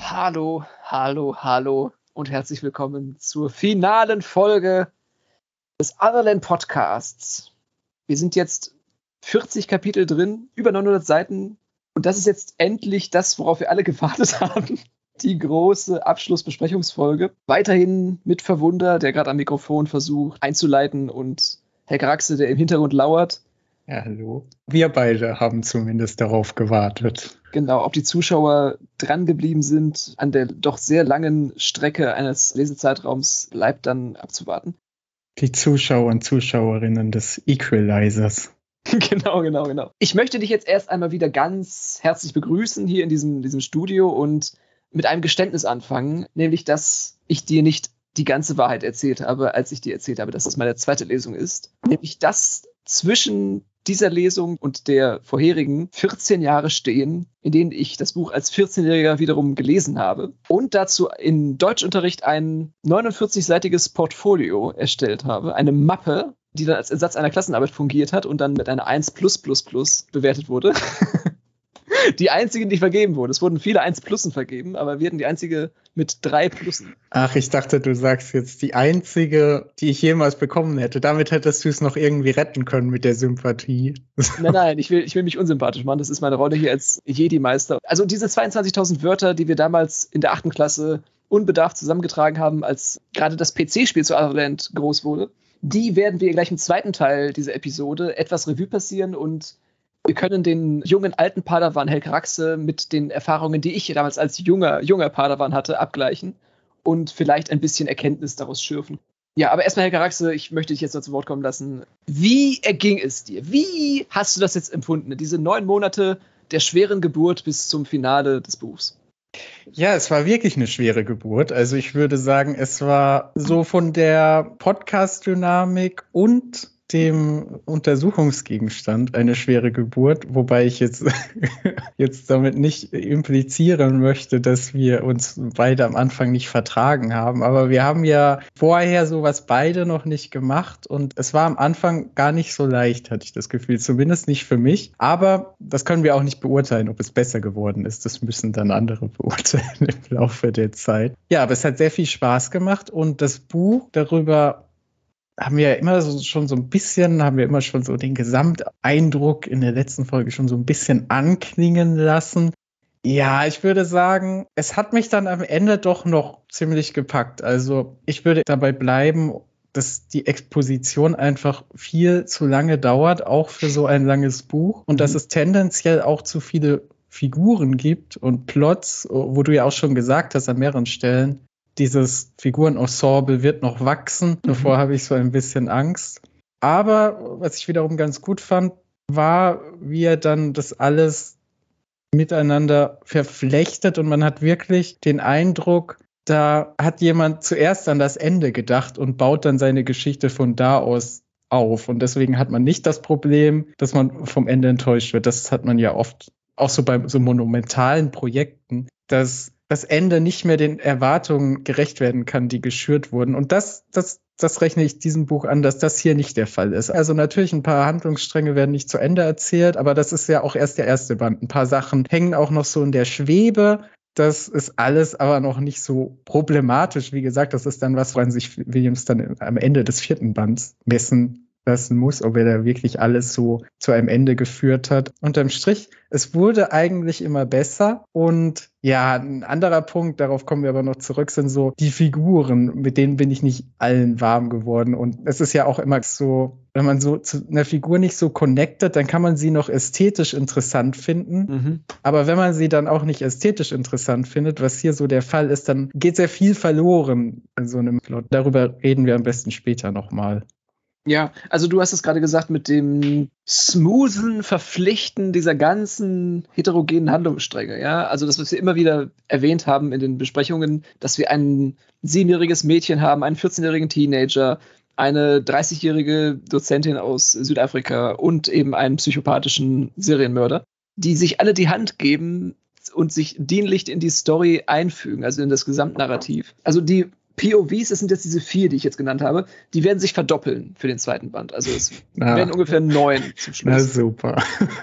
Hallo, hallo, hallo und herzlich willkommen zur finalen Folge des Otherland Podcasts. Wir sind jetzt 40 Kapitel drin, über 900 Seiten und das ist jetzt endlich das, worauf wir alle gewartet haben. Die große Abschlussbesprechungsfolge. Weiterhin mit Verwunder, der gerade am Mikrofon versucht einzuleiten und Herr Graxe, der im Hintergrund lauert. Ja, hallo. Wir beide haben zumindest darauf gewartet. Genau, ob die Zuschauer drangeblieben sind an der doch sehr langen Strecke eines Lesezeitraums, bleibt dann abzuwarten. Die Zuschauer und Zuschauerinnen des Equalizers. genau, genau, genau. Ich möchte dich jetzt erst einmal wieder ganz herzlich begrüßen hier in diesem, diesem Studio und mit einem Geständnis anfangen, nämlich dass ich dir nicht die ganze Wahrheit erzählt habe, als ich dir erzählt habe, dass es meine zweite Lesung ist. Nämlich, dass zwischen dieser Lesung und der vorherigen 14 Jahre stehen, in denen ich das Buch als 14-Jähriger wiederum gelesen habe und dazu in Deutschunterricht ein 49-seitiges Portfolio erstellt habe, eine Mappe, die dann als Ersatz einer Klassenarbeit fungiert hat und dann mit einer 1 bewertet wurde. die einzige, die vergeben wurde. Es wurden viele 1 Plussen vergeben, aber wir hatten die einzige mit drei Plussen. Ach, ich dachte, du sagst jetzt die einzige, die ich jemals bekommen hätte. Damit hättest du es noch irgendwie retten können mit der Sympathie. Nein, nein, ich will, ich will mich unsympathisch machen. Das ist meine Rolle hier als Jedi-Meister. Also diese 22.000 Wörter, die wir damals in der achten Klasse unbedarft zusammengetragen haben, als gerade das PC-Spiel zu Otherland groß wurde, die werden wir gleich im zweiten Teil dieser Episode etwas Revue passieren und wir können den jungen alten Padawan Helke Raxe mit den Erfahrungen, die ich damals als junger, junger Padawan hatte, abgleichen und vielleicht ein bisschen Erkenntnis daraus schürfen. Ja, aber erstmal, Helke Raxe, ich möchte dich jetzt noch zu Wort kommen lassen. Wie erging es dir? Wie hast du das jetzt empfunden? Diese neun Monate der schweren Geburt bis zum Finale des Buchs? Ja, es war wirklich eine schwere Geburt. Also ich würde sagen, es war so von der Podcast-Dynamik und dem Untersuchungsgegenstand eine schwere Geburt, wobei ich jetzt, jetzt damit nicht implizieren möchte, dass wir uns beide am Anfang nicht vertragen haben. Aber wir haben ja vorher sowas beide noch nicht gemacht und es war am Anfang gar nicht so leicht, hatte ich das Gefühl. Zumindest nicht für mich. Aber das können wir auch nicht beurteilen, ob es besser geworden ist. Das müssen dann andere beurteilen im Laufe der Zeit. Ja, aber es hat sehr viel Spaß gemacht und das Buch darüber haben wir ja immer so, schon so ein bisschen, haben wir immer schon so den Gesamteindruck in der letzten Folge schon so ein bisschen anklingen lassen. Ja, ich würde sagen, es hat mich dann am Ende doch noch ziemlich gepackt. Also ich würde dabei bleiben, dass die Exposition einfach viel zu lange dauert, auch für so ein langes Buch. Und dass mhm. es tendenziell auch zu viele Figuren gibt und Plots, wo du ja auch schon gesagt hast an mehreren Stellen, dieses Figurenensemble wird noch wachsen. Mhm. Davor habe ich so ein bisschen Angst. Aber was ich wiederum ganz gut fand, war, wie er dann das alles miteinander verflechtet und man hat wirklich den Eindruck, da hat jemand zuerst an das Ende gedacht und baut dann seine Geschichte von da aus auf. Und deswegen hat man nicht das Problem, dass man vom Ende enttäuscht wird. Das hat man ja oft auch so bei so monumentalen Projekten, dass das Ende nicht mehr den Erwartungen gerecht werden kann, die geschürt wurden. Und das, das, das rechne ich diesem Buch an, dass das hier nicht der Fall ist. Also natürlich ein paar Handlungsstränge werden nicht zu Ende erzählt, aber das ist ja auch erst der erste Band. Ein paar Sachen hängen auch noch so in der Schwebe. Das ist alles aber noch nicht so problematisch. Wie gesagt, das ist dann was, woran sich Williams dann am Ende des vierten Bands messen lassen muss, ob er da wirklich alles so zu einem Ende geführt hat. Unterm Strich, es wurde eigentlich immer besser und ja, ein anderer Punkt, darauf kommen wir aber noch zurück, sind so die Figuren, mit denen bin ich nicht allen warm geworden. Und es ist ja auch immer so, wenn man so zu einer Figur nicht so connected, dann kann man sie noch ästhetisch interessant finden. Mhm. Aber wenn man sie dann auch nicht ästhetisch interessant findet, was hier so der Fall ist, dann geht sehr viel verloren in so einem Plot. Darüber reden wir am besten später nochmal. Ja, also du hast es gerade gesagt mit dem smoothen Verpflichten dieser ganzen heterogenen Handlungsstränge, ja. Also das, was wir immer wieder erwähnt haben in den Besprechungen, dass wir ein siebenjähriges Mädchen haben, einen 14-jährigen Teenager, eine 30-jährige Dozentin aus Südafrika und eben einen psychopathischen Serienmörder, die sich alle die Hand geben und sich dienlich in die Story einfügen, also in das Gesamtnarrativ. Also die POVs, das sind jetzt diese vier, die ich jetzt genannt habe, die werden sich verdoppeln für den zweiten Band. Also es Ah. werden ungefähr neun zum Na Schluss. super.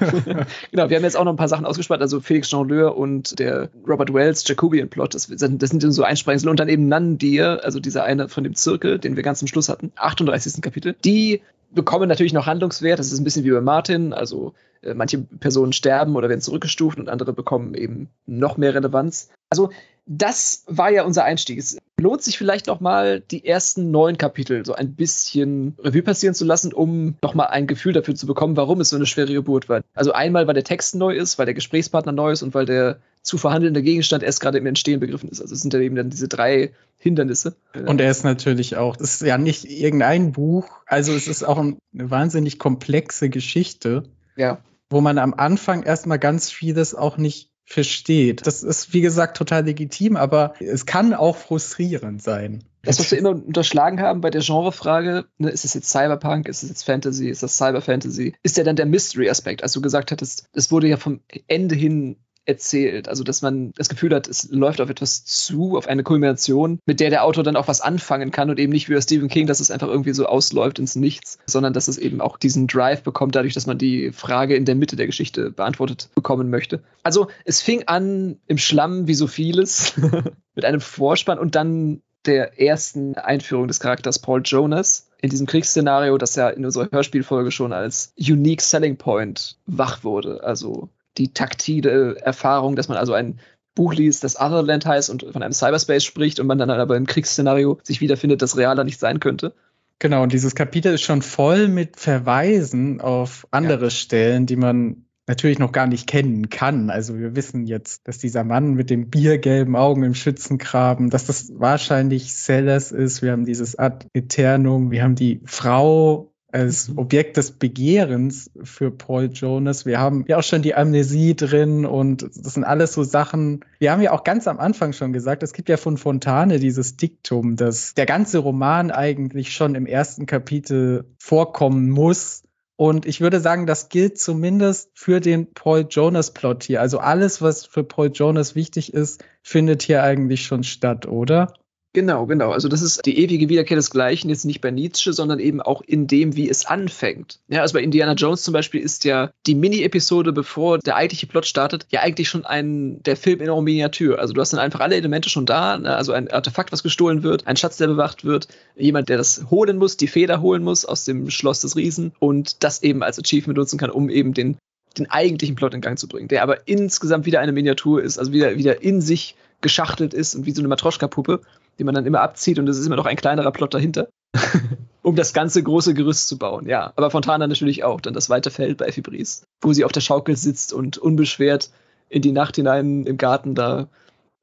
genau, wir haben jetzt auch noch ein paar Sachen ausgespart, also Felix Jean-Leur und der Robert Wells Jacobian-Plot, das, sind- das sind so Einsprengseln und dann eben Nandir, also dieser eine von dem Zirkel, den wir ganz zum Schluss hatten, 38. Kapitel, die bekommen natürlich noch Handlungswert, das ist ein bisschen wie bei Martin, also äh, manche Personen sterben oder werden zurückgestuft und andere bekommen eben noch mehr Relevanz. Also das war ja unser Einstieg. Es lohnt sich vielleicht noch mal die ersten neun Kapitel so ein bisschen Revue passieren zu lassen, um noch mal ein Gefühl dafür zu bekommen, warum es so eine schwere Geburt war. Also einmal, weil der Text neu ist, weil der Gesprächspartner neu ist und weil der zu verhandelnde Gegenstand erst gerade im Entstehen begriffen ist. Also es sind ja eben dann diese drei Hindernisse. Und er ist natürlich auch, das ist ja nicht irgendein Buch, also es ist auch ein- eine wahnsinnig komplexe Geschichte, ja. wo man am Anfang erstmal ganz vieles auch nicht versteht. Das ist, wie gesagt, total legitim, aber es kann auch frustrierend sein. Das, was wir immer unterschlagen haben bei der Genrefrage, ne, ist es jetzt Cyberpunk, ist es jetzt Fantasy, ist das Cyberfantasy, ist ja dann der Mystery-Aspekt. Als du gesagt hattest, es wurde ja vom Ende hin erzählt. Also, dass man das Gefühl hat, es läuft auf etwas zu, auf eine Kulmination, mit der der Autor dann auch was anfangen kann und eben nicht wie Stephen King, dass es einfach irgendwie so ausläuft ins Nichts, sondern dass es eben auch diesen Drive bekommt, dadurch, dass man die Frage in der Mitte der Geschichte beantwortet bekommen möchte. Also, es fing an im Schlamm wie so vieles mit einem Vorspann und dann der ersten Einführung des Charakters Paul Jonas in diesem Kriegsszenario, das ja in unserer Hörspielfolge schon als Unique Selling Point wach wurde. Also die taktile Erfahrung, dass man also ein Buch liest, das Otherland heißt und von einem Cyberspace spricht und man dann aber im Kriegsszenario sich wiederfindet, das realer nicht sein könnte. Genau, und dieses Kapitel ist schon voll mit Verweisen auf andere Stellen, die man natürlich noch gar nicht kennen kann. Also wir wissen jetzt, dass dieser Mann mit den biergelben Augen im Schützengraben, dass das wahrscheinlich Sellers ist. Wir haben dieses Ad Eternum, wir haben die Frau als Mhm. Objekt des Begehrens für Paul Jonas. Wir haben ja auch schon die Amnesie drin und das sind alles so Sachen. Wir haben ja auch ganz am Anfang schon gesagt, es gibt ja von Fontane dieses Diktum, dass der ganze Roman eigentlich schon im ersten Kapitel vorkommen muss. Und ich würde sagen, das gilt zumindest für den Paul Jonas Plot hier. Also alles, was für Paul Jonas wichtig ist, findet hier eigentlich schon statt, oder? Genau, genau. Also das ist die ewige Wiederkehr des Gleichen, jetzt nicht bei Nietzsche, sondern eben auch in dem, wie es anfängt. Ja, also bei Indiana Jones zum Beispiel ist ja die Mini-Episode, bevor der eigentliche Plot startet, ja eigentlich schon ein, der Film in einer Miniatur. Also du hast dann einfach alle Elemente schon da, ne? also ein Artefakt, was gestohlen wird, ein Schatz, der bewacht wird, jemand, der das holen muss, die Feder holen muss aus dem Schloss des Riesen und das eben als Achievement nutzen kann, um eben den, den eigentlichen Plot in Gang zu bringen, der aber insgesamt wieder eine Miniatur ist, also wieder, wieder in sich geschachtelt ist und wie so eine Matroschka-Puppe, die man dann immer abzieht und es ist immer noch ein kleinerer Plot dahinter, um das ganze große Gerüst zu bauen. Ja, aber Fontana natürlich auch, dann das weite Feld bei Fibris, wo sie auf der Schaukel sitzt und unbeschwert in die Nacht hinein im Garten da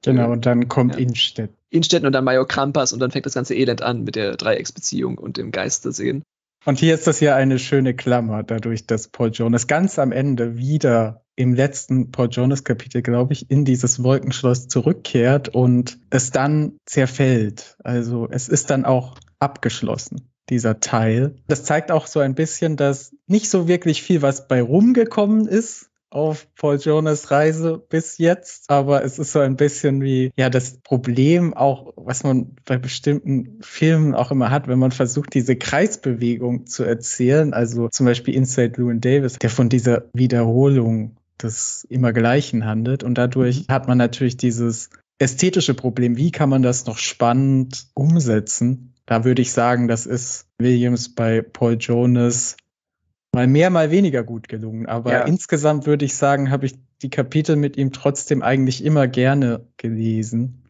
Genau, und dann kommt Ja. Innstedt. Innstetten und dann Major Krampas und dann fängt das ganze Elend an mit der Dreiecksbeziehung und dem Geistersehen. Und hier ist das ja eine schöne Klammer, dadurch, dass Paul Jonas ganz am Ende wieder im letzten Paul Jonas Kapitel, glaube ich, in dieses Wolkenschloss zurückkehrt und es dann zerfällt. Also es ist dann auch abgeschlossen, dieser Teil. Das zeigt auch so ein bisschen, dass nicht so wirklich viel was bei rumgekommen ist auf Paul Jonas Reise bis jetzt, aber es ist so ein bisschen wie, ja, das Problem auch, was man bei bestimmten Filmen auch immer hat, wenn man versucht, diese Kreisbewegung zu erzählen, also zum Beispiel Inside Llewyn Davis, der von dieser Wiederholung des Immergleichen handelt und dadurch hat man natürlich dieses ästhetische Problem, wie kann man das noch spannend umsetzen? Da würde ich sagen, das ist Williams bei Paul Jonas mal mehr, mal weniger gut gelungen. Aber Ja. insgesamt würde ich sagen, habe ich die Kapitel mit ihm trotzdem eigentlich immer gerne gelesen.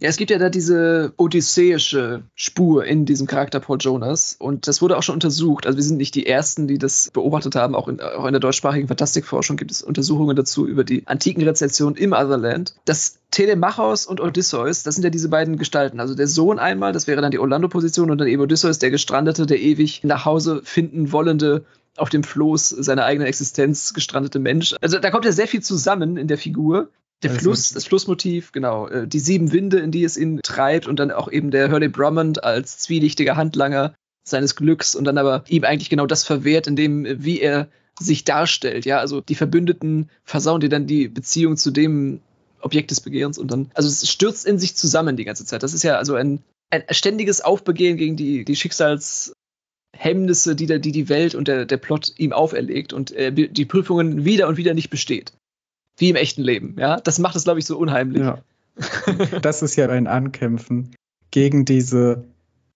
Ja, es gibt ja da diese odysseische Spur in diesem Charakter Paul Jonas und das wurde auch schon untersucht. Also wir sind nicht die Ersten, die das beobachtet haben. Auch in, auch in der deutschsprachigen Fantastikforschung gibt es Untersuchungen dazu über die antiken Rezeptionen im Otherland. Das Telemachos und Odysseus, das sind ja diese beiden Gestalten. Also der Sohn einmal, das wäre dann die Orlando-Position und dann eben Odysseus, der Gestrandete, der ewig nach Hause finden wollende auf dem Floß seiner eigenen Existenz gestrandete Mensch. Also da kommt ja sehr viel zusammen in der Figur. Der Also- Fluss, das Flussmotiv, genau, äh, die sieben Winde, in die es ihn treibt und dann auch eben der Hurley Drummond als zwielichtiger Handlanger seines Glücks und dann aber ihm eigentlich genau das verwehrt, indem äh, wie er sich darstellt, ja, also die Verbündeten versauen dir dann die Beziehung zu dem Objekt des Begehrens und dann, also es stürzt in sich zusammen die ganze Zeit. Das ist ja also ein ein ständiges Aufbegehen gegen die, die Schicksalshemmnisse, die, der, die die Welt und der, der Plot ihm auferlegt und äh, die Prüfungen wieder und wieder nicht besteht. Wie im echten Leben, ja. Das macht es, glaube ich, so unheimlich. Ja. das ist ja ein Ankämpfen gegen diese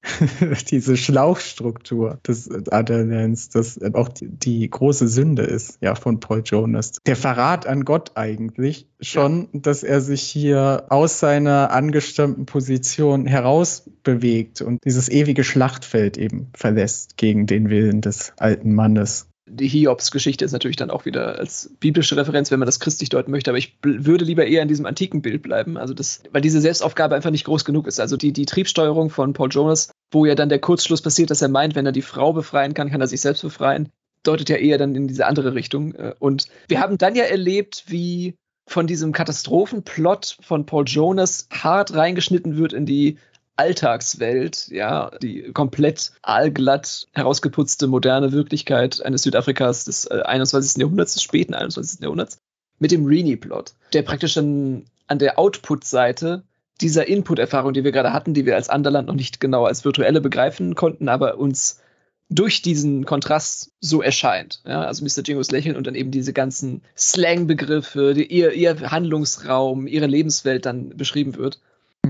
diese Schlauchstruktur des Adamants, das auch die, die, große Sünde ist, ja, von Paul Jonas. Der Verrat an Gott eigentlich schon, ja. dass er sich hier aus seiner angestammten Position herausbewegt und dieses ewige Schlachtfeld eben verlässt gegen den Willen des alten Mannes die Hiobs-Geschichte ist natürlich dann auch wieder als biblische Referenz, wenn man das christlich deuten möchte, aber ich würde lieber eher in diesem antiken Bild bleiben, also das, weil diese Selbstaufgabe einfach nicht groß genug ist. Also die, die Triebsteuerung von Paul Jonas, wo ja dann der Kurzschluss passiert, dass er meint, wenn er die Frau befreien kann, kann er sich selbst befreien, deutet ja eher dann in diese andere Richtung. Und wir haben dann ja erlebt, wie von diesem Katastrophenplot von Paul Jonas hart reingeschnitten wird in die Alltagswelt, ja, die komplett aalglatt herausgeputzte moderne Wirklichkeit eines Südafrikas des 21. Äh, Jahrhunderts, des späten 21. Jahrhunderts, mit dem Rini-Plot, der praktisch an, an der Output-Seite dieser Input-Erfahrung, die wir gerade hatten, die wir als Anderland noch nicht genau als virtuelle begreifen konnten, aber uns durch diesen Kontrast so erscheint. Ja, also Mr. Jingos Lächeln und dann eben diese ganzen Slang-Begriffe, die, ihr, ihr Handlungsraum, ihre Lebenswelt dann beschrieben wird.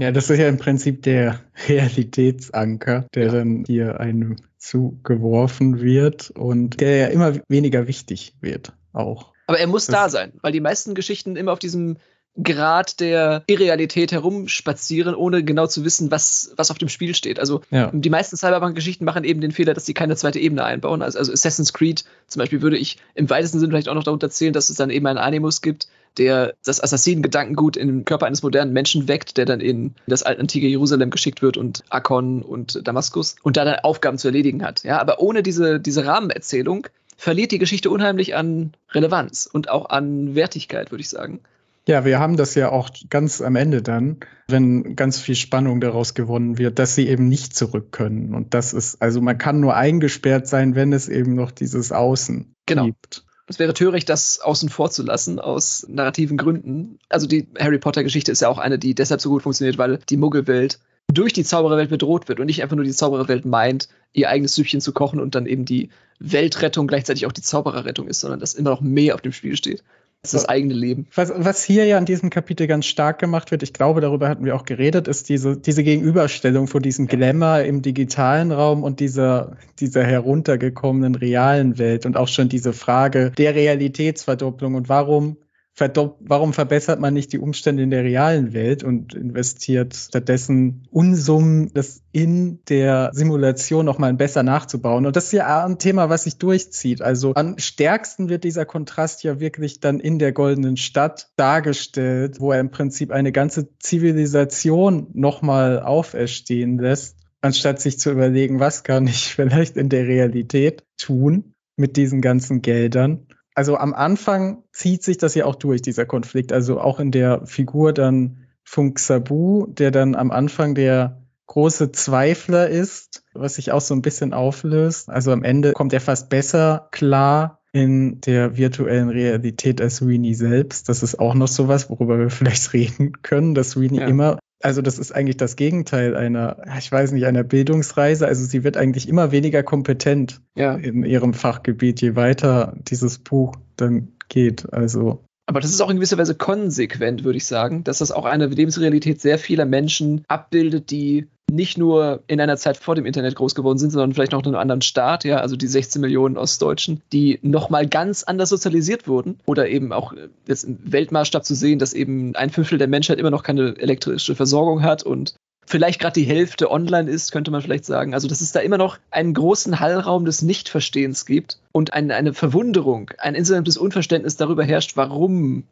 Ja, das ist ja im Prinzip der Realitätsanker, der ja. dann hier einem zugeworfen wird und der ja immer weniger wichtig wird auch. Aber er muss das da sein, weil die meisten Geschichten immer auf diesem Grad der Irrealität herumspazieren, ohne genau zu wissen, was, was auf dem Spiel steht. Also ja. die meisten Cyberpunk-Geschichten machen eben den Fehler, dass sie keine zweite Ebene einbauen. Also, also Assassin's Creed zum Beispiel würde ich im weitesten Sinne vielleicht auch noch darunter zählen, dass es dann eben einen Animus gibt, der das Assassinen-Gedankengut in den Körper eines modernen Menschen weckt, der dann in das antike Jerusalem geschickt wird und Akkon und Damaskus und da dann Aufgaben zu erledigen hat. Ja, aber ohne diese, diese Rahmenerzählung verliert die Geschichte unheimlich an Relevanz und auch an Wertigkeit, würde ich sagen. Ja, wir haben das ja auch ganz am Ende dann, wenn ganz viel Spannung daraus gewonnen wird, dass sie eben nicht zurück können. Und das ist, also man kann nur eingesperrt sein, wenn es eben noch dieses Außen genau. gibt. Es wäre töricht, das außen vor zu lassen, aus narrativen Gründen. Also die Harry Potter-Geschichte ist ja auch eine, die deshalb so gut funktioniert, weil die Muggelwelt durch die Zaubererwelt bedroht wird und nicht einfach nur die Zaubererwelt meint, ihr eigenes Süppchen zu kochen und dann eben die Weltrettung gleichzeitig auch die Zaubererrettung ist, sondern dass immer noch mehr auf dem Spiel steht. Das ist das eigene Leben. Was, was hier ja in diesem Kapitel ganz stark gemacht wird, ich glaube, darüber hatten wir auch geredet, ist diese, diese Gegenüberstellung von diesem Glamour im digitalen Raum und dieser, dieser heruntergekommenen realen Welt und auch schon diese Frage der Realitätsverdopplung und warum warum verbessert man nicht die Umstände in der realen Welt und investiert stattdessen Unsummen, das in der Simulation nochmal besser nachzubauen? Und das ist ja ein Thema, was sich durchzieht. Also am stärksten wird dieser Kontrast ja wirklich dann in der goldenen Stadt dargestellt, wo er im Prinzip eine ganze Zivilisation nochmal auferstehen lässt, anstatt sich zu überlegen, was kann ich vielleicht in der Realität tun mit diesen ganzen Geldern also am Anfang zieht sich das ja auch durch, dieser Konflikt. Also auch in der Figur dann Funk Sabu, der dann am Anfang der große Zweifler ist, was sich auch so ein bisschen auflöst. Also am Ende kommt er fast besser klar in der virtuellen Realität als Weenie selbst. Das ist auch noch sowas, worüber wir vielleicht reden können, dass Weenie ja. immer also das ist eigentlich das Gegenteil einer, ich weiß nicht, einer Bildungsreise. Also sie wird eigentlich immer weniger kompetent ja. in ihrem Fachgebiet, je weiter dieses Buch dann geht. Also aber das ist auch in gewisser Weise konsequent, würde ich sagen, dass das auch eine Lebensrealität sehr vieler Menschen abbildet, die nicht nur in einer Zeit vor dem Internet groß geworden sind, sondern vielleicht noch in einem anderen Staat, ja, also die 16 Millionen Ostdeutschen, die nochmal ganz anders sozialisiert wurden oder eben auch äh, jetzt im Weltmaßstab zu sehen, dass eben ein Fünftel der Menschheit immer noch keine elektrische Versorgung hat und vielleicht gerade die Hälfte online ist, könnte man vielleicht sagen. Also, dass es da immer noch einen großen Hallraum des Nichtverstehens gibt und eine, eine Verwunderung, ein insgesamtes Unverständnis darüber herrscht, warum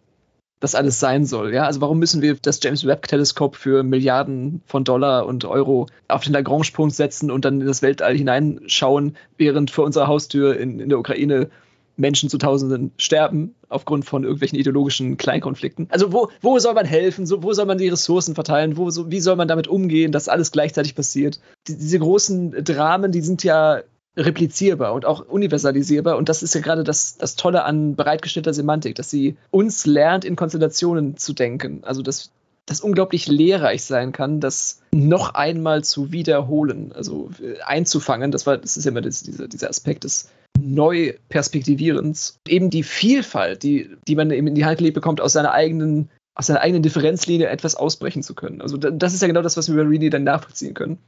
das alles sein soll. Ja, also warum müssen wir das James Webb Teleskop für Milliarden von Dollar und Euro auf den Lagrange-Punkt setzen und dann in das Weltall hineinschauen, während vor unserer Haustür in, in der Ukraine Menschen zu Tausenden sterben aufgrund von irgendwelchen ideologischen Kleinkonflikten. Also wo, wo soll man helfen? So, wo soll man die Ressourcen verteilen? Wo, so, wie soll man damit umgehen, dass alles gleichzeitig passiert? Die, diese großen Dramen, die sind ja replizierbar und auch universalisierbar. Und das ist ja gerade das, das Tolle an bereitgestellter Semantik, dass sie uns lernt, in Konstellationen zu denken. Also dass das unglaublich lehrreich sein kann, das noch einmal zu wiederholen, also äh, einzufangen. Das war, das ist ja immer das, dieser, dieser Aspekt des Neuperspektivierens. Eben die Vielfalt, die, die man eben in die Hand gelegt bekommt, aus seiner eigenen, aus seiner eigenen Differenzlinie etwas ausbrechen zu können. Also das ist ja genau das, was wir über Rini dann nachvollziehen können.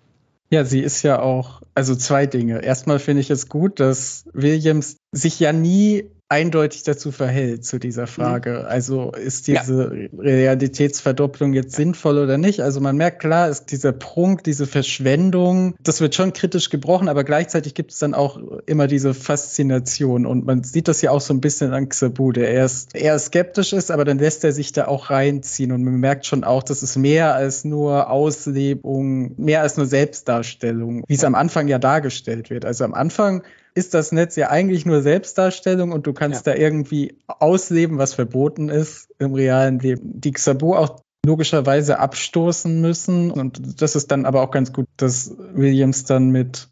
Ja, sie ist ja auch, also zwei Dinge. Erstmal finde ich es gut, dass Williams sich ja nie eindeutig dazu verhält zu dieser Frage. Mhm. Also ist diese ja. Realitätsverdopplung jetzt sinnvoll oder nicht? Also man merkt klar, ist dieser Prunk, diese Verschwendung, das wird schon kritisch gebrochen, aber gleichzeitig gibt es dann auch immer diese Faszination und man sieht das ja auch so ein bisschen an Xabu, der erst eher skeptisch ist, aber dann lässt er sich da auch reinziehen und man merkt schon auch, das ist mehr als nur Auslebung, mehr als nur Selbstdarstellung, wie es am Anfang ja dargestellt wird. Also am Anfang ist das Netz ja eigentlich nur Selbstdarstellung und du kannst ja. da irgendwie ausleben, was verboten ist im realen Leben. Die Xabu auch logischerweise abstoßen müssen und das ist dann aber auch ganz gut, dass Williams dann mit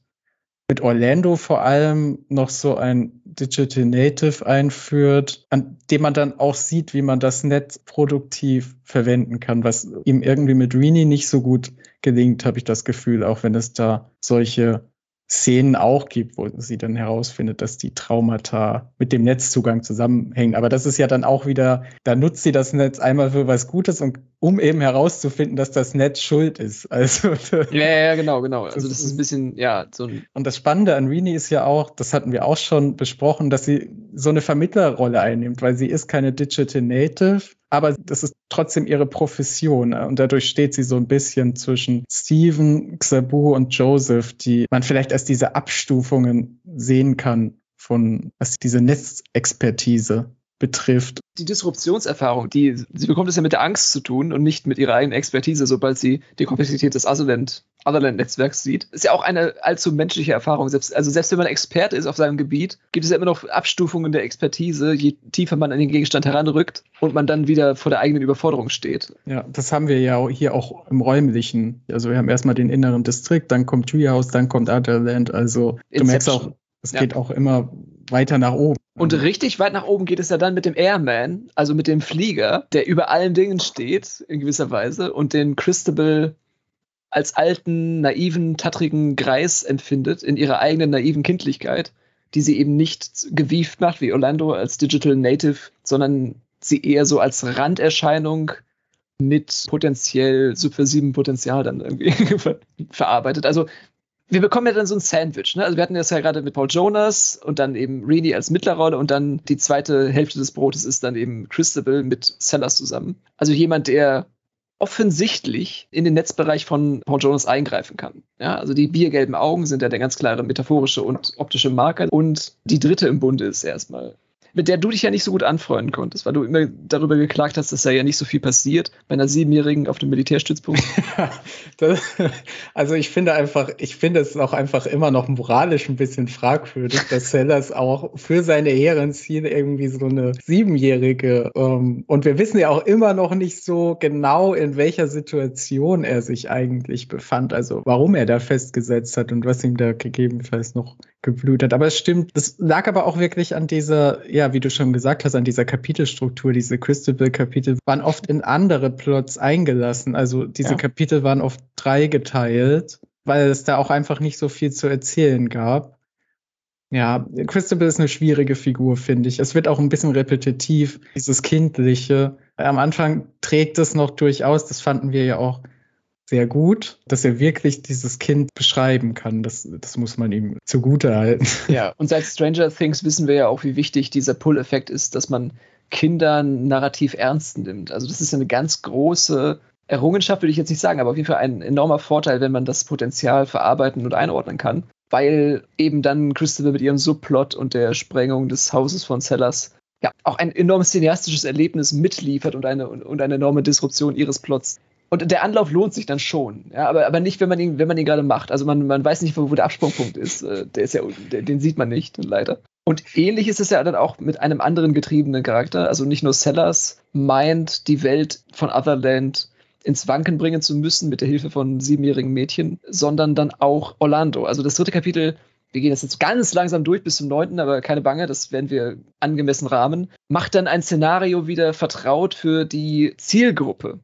mit Orlando vor allem noch so ein Digital Native einführt, an dem man dann auch sieht, wie man das Netz produktiv verwenden kann, was ihm irgendwie mit Rini nicht so gut gelingt, habe ich das Gefühl, auch wenn es da solche Szenen auch gibt, wo sie dann herausfindet, dass die Traumata mit dem Netzzugang zusammenhängen. Aber das ist ja dann auch wieder, da nutzt sie das Netz einmal für was Gutes und um eben herauszufinden, dass das Netz schuld ist. Also ja, ja, genau, genau. Also das ist ein bisschen, ja, so ein Und das Spannende an Rini ist ja auch, das hatten wir auch schon besprochen, dass sie so eine Vermittlerrolle einnimmt, weil sie ist keine Digital Native, aber das ist trotzdem ihre Profession und dadurch steht sie so ein bisschen zwischen Steven, Xabu und Joseph, die man vielleicht als diese Abstufungen sehen kann von was diese Netzexpertise betrifft. Die Disruptionserfahrung, die, sie bekommt es ja mit der Angst zu tun und nicht mit ihrer eigenen Expertise, sobald sie die Komplexität des Otherland, Otherland-Netzwerks sieht. Ist ja auch eine allzu menschliche Erfahrung. Selbst, also selbst wenn man Experte ist auf seinem Gebiet, gibt es ja immer noch Abstufungen der Expertise, je tiefer man an den Gegenstand heranrückt und man dann wieder vor der eigenen Überforderung steht. Ja, das haben wir ja hier auch im Räumlichen. Also wir haben erstmal den inneren Distrikt, dann kommt Treehouse, dann kommt Otherland. Also du Inception. merkst auch, es ja. geht auch immer weiter nach oben. Und richtig weit nach oben geht es ja dann mit dem Airman, also mit dem Flieger, der über allen Dingen steht, in gewisser Weise, und den Christabel als alten, naiven, tattrigen Greis empfindet, in ihrer eigenen naiven Kindlichkeit, die sie eben nicht gewieft macht wie Orlando als Digital Native, sondern sie eher so als Randerscheinung mit potenziell subversivem Potenzial dann irgendwie verarbeitet. Also wir bekommen ja dann so ein Sandwich. Ne? Also wir hatten das ja gerade mit Paul Jonas und dann eben Reedy als Mittlerrolle und dann die zweite Hälfte des Brotes ist dann eben Christabel mit Sellers zusammen. Also jemand, der offensichtlich in den Netzbereich von Paul Jonas eingreifen kann. Ja, also die biergelben Augen sind ja der ganz klare metaphorische und optische Marker. Und die dritte im Bunde ist erstmal mit der du dich ja nicht so gut anfreunden konntest, weil du immer darüber geklagt hast, dass da ja nicht so viel passiert bei einer Siebenjährigen auf dem Militärstützpunkt. das, also ich finde einfach, ich finde es auch einfach immer noch moralisch ein bisschen fragwürdig, dass Sellers auch für seine Ehrenziele irgendwie so eine Siebenjährige ähm, und wir wissen ja auch immer noch nicht so genau, in welcher Situation er sich eigentlich befand, also warum er da festgesetzt hat und was ihm da gegebenenfalls noch geblüht hat. Aber es stimmt, es lag aber auch wirklich an dieser, ja, wie du schon gesagt hast, an dieser Kapitelstruktur. Diese Crystal-Kapitel waren oft in andere Plots eingelassen. Also diese ja. Kapitel waren oft drei geteilt, weil es da auch einfach nicht so viel zu erzählen gab. Ja, Christabel ist eine schwierige Figur, finde ich. Es wird auch ein bisschen repetitiv, dieses Kindliche. Am Anfang trägt es noch durchaus, das fanden wir ja auch sehr gut, dass er wirklich dieses Kind beschreiben kann. Das, das muss man ihm zugute halten. Ja, und seit Stranger Things wissen wir ja auch, wie wichtig dieser Pull-Effekt ist, dass man Kinder narrativ ernst nimmt. Also das ist eine ganz große Errungenschaft, würde ich jetzt nicht sagen, aber auf jeden Fall ein enormer Vorteil, wenn man das Potenzial verarbeiten und einordnen kann. Weil eben dann Christopher mit ihrem Subplot und der Sprengung des Hauses von Sellers ja auch ein enormes cineastisches Erlebnis mitliefert und eine, und eine enorme Disruption ihres Plots und der Anlauf lohnt sich dann schon, ja, aber, aber nicht, wenn man ihn, wenn man ihn gerade macht. Also man, man weiß nicht, wo, wo der Absprungpunkt ist. Äh, der ist ja, den sieht man nicht, leider. Und ähnlich ist es ja dann auch mit einem anderen getriebenen Charakter. Also nicht nur Sellers meint, die Welt von Otherland ins Wanken bringen zu müssen mit der Hilfe von siebenjährigen Mädchen, sondern dann auch Orlando. Also das dritte Kapitel, wir gehen das jetzt ganz langsam durch bis zum neunten, aber keine Bange, das werden wir angemessen rahmen, macht dann ein Szenario wieder vertraut für die Zielgruppe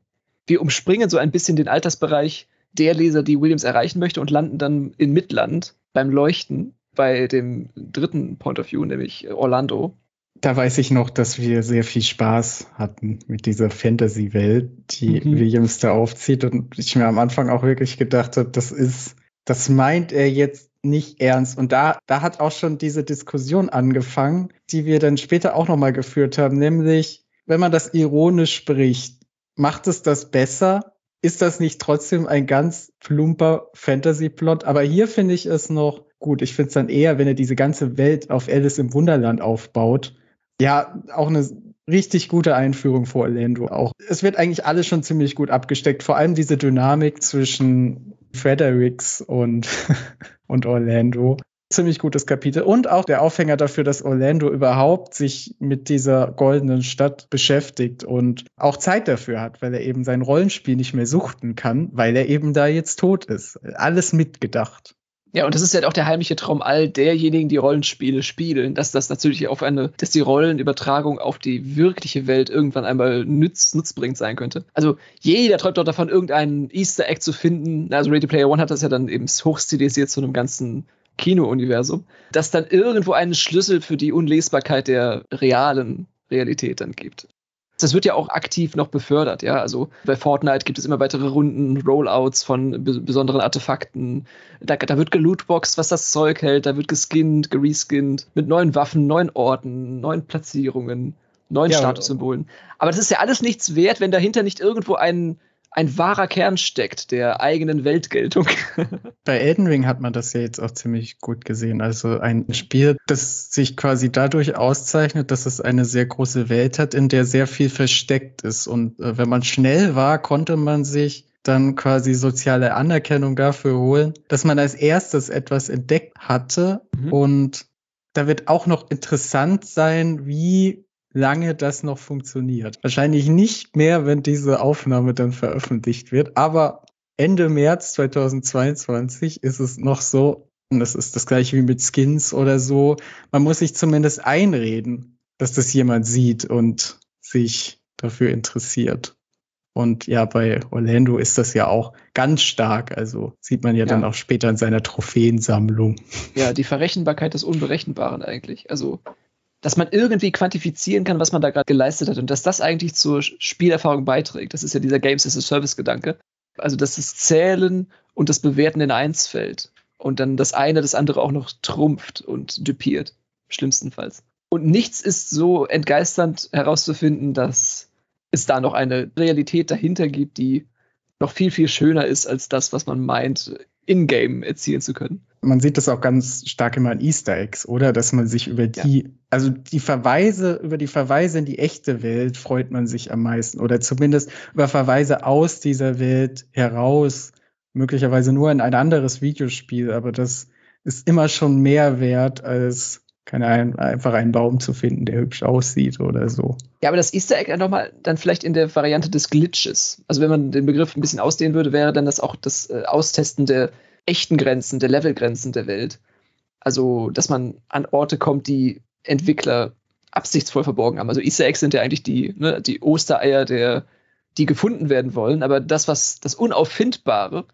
wir umspringen so ein bisschen den Altersbereich der Leser, die Williams erreichen möchte und landen dann in Midland beim Leuchten bei dem dritten Point of View, nämlich Orlando. Da weiß ich noch, dass wir sehr viel Spaß hatten mit dieser Fantasy-Welt, die mhm. Williams da aufzieht und ich mir am Anfang auch wirklich gedacht habe, das ist, das meint er jetzt nicht ernst. Und da, da hat auch schon diese Diskussion angefangen, die wir dann später auch nochmal geführt haben, nämlich, wenn man das ironisch spricht, macht es das besser? Ist das nicht trotzdem ein ganz plumper Fantasy-Plot? Aber hier finde ich es noch gut. Ich finde es dann eher, wenn er diese ganze Welt auf Alice im Wunderland aufbaut. Ja, auch eine richtig gute Einführung vor Orlando auch. Es wird eigentlich alles schon ziemlich gut abgesteckt. Vor allem diese Dynamik zwischen Fredericks und, und Orlando ziemlich gutes Kapitel und auch der Aufhänger dafür, dass Orlando überhaupt sich mit dieser goldenen Stadt beschäftigt und auch Zeit dafür hat, weil er eben sein Rollenspiel nicht mehr suchten kann, weil er eben da jetzt tot ist. Alles mitgedacht. Ja, und das ist ja auch der heimliche Traum all derjenigen, die Rollenspiele spielen, dass das natürlich auf eine, dass die Rollenübertragung auf die wirkliche Welt irgendwann einmal nütz, nutzbringend sein könnte. Also jeder träumt doch davon, irgendeinen Easter Egg zu finden. Also Ready Player One hat das ja dann eben hochstilisiert zu einem ganzen Kino-Universum, das dann irgendwo einen Schlüssel für die Unlesbarkeit der realen Realität dann gibt. Das wird ja auch aktiv noch befördert, ja. Also bei Fortnite gibt es immer weitere Runden, Rollouts von besonderen Artefakten. Da, da wird gelootboxt, was das Zeug hält, da wird geskinnt, gereskinnt, mit neuen Waffen, neuen Orten, neuen Platzierungen, neuen ja, Statussymbolen. Aber das ist ja alles nichts wert, wenn dahinter nicht irgendwo ein ein wahrer Kern steckt der eigenen Weltgeltung. Bei Elden Ring hat man das ja jetzt auch ziemlich gut gesehen. Also ein Spiel, das sich quasi dadurch auszeichnet, dass es eine sehr große Welt hat, in der sehr viel versteckt ist. Und äh, wenn man schnell war, konnte man sich dann quasi soziale Anerkennung dafür holen, dass man als erstes etwas entdeckt hatte. Mhm. Und da wird auch noch interessant sein, wie lange das noch funktioniert. Wahrscheinlich nicht mehr, wenn diese Aufnahme dann veröffentlicht wird, aber Ende März 2022 ist es noch so, und das ist das gleiche wie mit Skins oder so, man muss sich zumindest einreden, dass das jemand sieht und sich dafür interessiert. Und ja, bei Orlando ist das ja auch ganz stark. Also sieht man ja, ja, dann auch später in seiner Trophäensammlung. Ja, die Verrechenbarkeit des Unberechenbaren eigentlich. Also dass man irgendwie quantifizieren kann, was man da gerade geleistet hat und dass das eigentlich zur Spielerfahrung beiträgt. Das ist ja dieser Games as a Service-Gedanke. Also, dass das Zählen und das Bewerten in eins fällt und dann das eine das andere auch noch trumpft und düpiert, schlimmstenfalls. Und nichts ist so entgeisternd herauszufinden, dass es da noch eine Realität dahinter gibt, die noch viel, viel schöner ist als das, was man meint, in-game erzielen zu können. Man sieht das auch ganz stark immer in Easter Eggs, oder? Dass man sich über die, ja. also die Verweise, über die Verweise in die echte Welt freut man sich am meisten. Oder zumindest über Verweise aus dieser Welt heraus, möglicherweise nur in ein anderes Videospiel, aber das ist immer schon mehr wert als keine Ahnung, einfach einen Baum zu finden, der hübsch aussieht oder so. Ja, aber das Easter Egg nochmal dann vielleicht in der Variante des Glitches. Also wenn man den Begriff ein bisschen ausdehnen würde, wäre dann das auch das äh, Austesten der echten Grenzen, der Levelgrenzen der Welt. Also, dass man an Orte kommt, die Entwickler absichtsvoll verborgen haben. Also Easter Eggs sind ja eigentlich die, ne, die Ostereier, der, die gefunden werden wollen, aber das, was das Unauffindbare,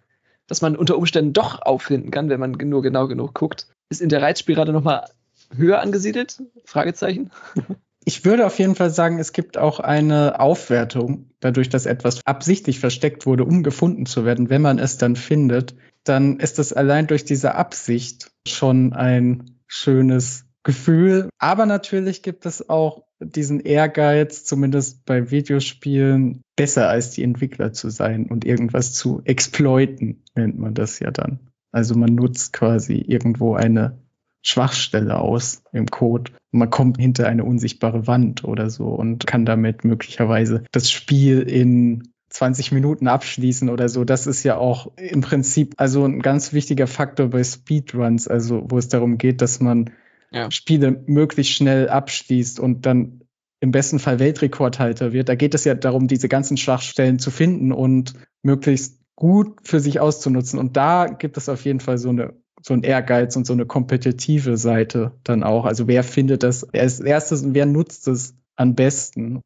das man unter Umständen doch auffinden kann, wenn man nur genau genug guckt, ist in der Reizspirale nochmal höher angesiedelt? Fragezeichen. Ich würde auf jeden Fall sagen, es gibt auch eine Aufwertung, dadurch, dass etwas absichtlich versteckt wurde, um gefunden zu werden. Wenn man es dann findet, dann ist es allein durch diese Absicht schon ein schönes Gefühl. Aber natürlich gibt es auch diesen Ehrgeiz, zumindest bei Videospielen, besser als die Entwickler zu sein und irgendwas zu exploiten, nennt man das ja dann. Also man nutzt quasi irgendwo eine Schwachstelle aus im Code. Man kommt hinter eine unsichtbare Wand oder so und kann damit möglicherweise das Spiel in 20 Minuten abschließen oder so. Das ist ja auch im Prinzip also ein ganz wichtiger Faktor bei Speedruns, also wo es darum geht, dass man ja. Spiele möglichst schnell abschließt und dann im besten Fall Weltrekordhalter wird. Da geht es ja darum, diese ganzen Schwachstellen zu finden und möglichst gut für sich auszunutzen. Und da gibt es auf jeden Fall so eine so ein Ehrgeiz und so eine kompetitive Seite dann auch. Also wer findet das als erstes und wer nutzt es am besten?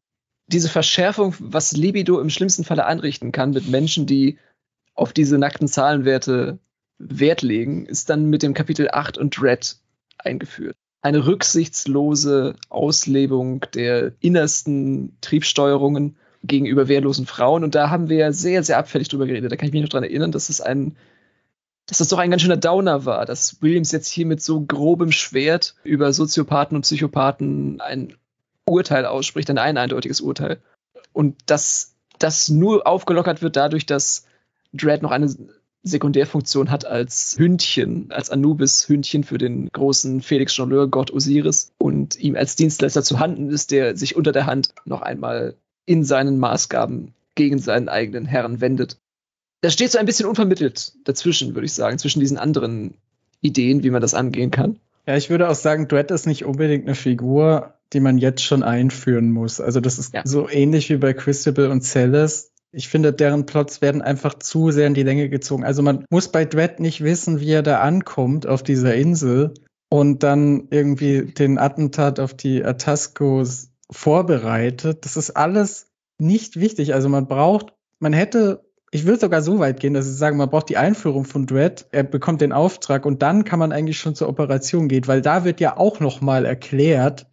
Diese Verschärfung, was Libido im schlimmsten Falle anrichten kann mit Menschen, die auf diese nackten Zahlenwerte Wert legen, ist dann mit dem Kapitel 8 und Dread eingeführt. Eine rücksichtslose Auslebung der innersten Triebsteuerungen gegenüber wehrlosen Frauen. Und da haben wir ja sehr, sehr abfällig drüber geredet. Da kann ich mich noch dran erinnern, dass es ein, dass das doch ein ganz schöner Downer war, dass Williams jetzt hier mit so grobem Schwert über Soziopathen und Psychopathen ein Urteil ausspricht, ein eindeutiges Urteil. Und dass das nur aufgelockert wird dadurch, dass Dread noch eine Sekundärfunktion hat als Hündchen, als Anubis-Hündchen für den großen Felix Jongleur, Gott Osiris, und ihm als Dienstleister zu Handen ist, der sich unter der Hand noch einmal in seinen Maßgaben gegen seinen eigenen Herrn wendet. Das steht so ein bisschen unvermittelt dazwischen, würde ich sagen, zwischen diesen anderen Ideen, wie man das angehen kann. Ja, ich würde auch sagen, Dredd ist nicht unbedingt eine Figur, die man jetzt schon einführen muss. Also das ist ja. so ähnlich wie bei Christabel und Celis. Ich finde, deren Plots werden einfach zu sehr in die Länge gezogen. Also man muss bei Dredd nicht wissen, wie er da ankommt auf dieser Insel und dann irgendwie den Attentat auf die Atascos vorbereitet. Das ist alles nicht wichtig. Also man braucht, man hätte, ich würde sogar so weit gehen, dass ich sage, man braucht die Einführung von Dredd. Er bekommt den Auftrag und dann kann man eigentlich schon zur Operation gehen, weil da wird ja auch noch mal erklärt,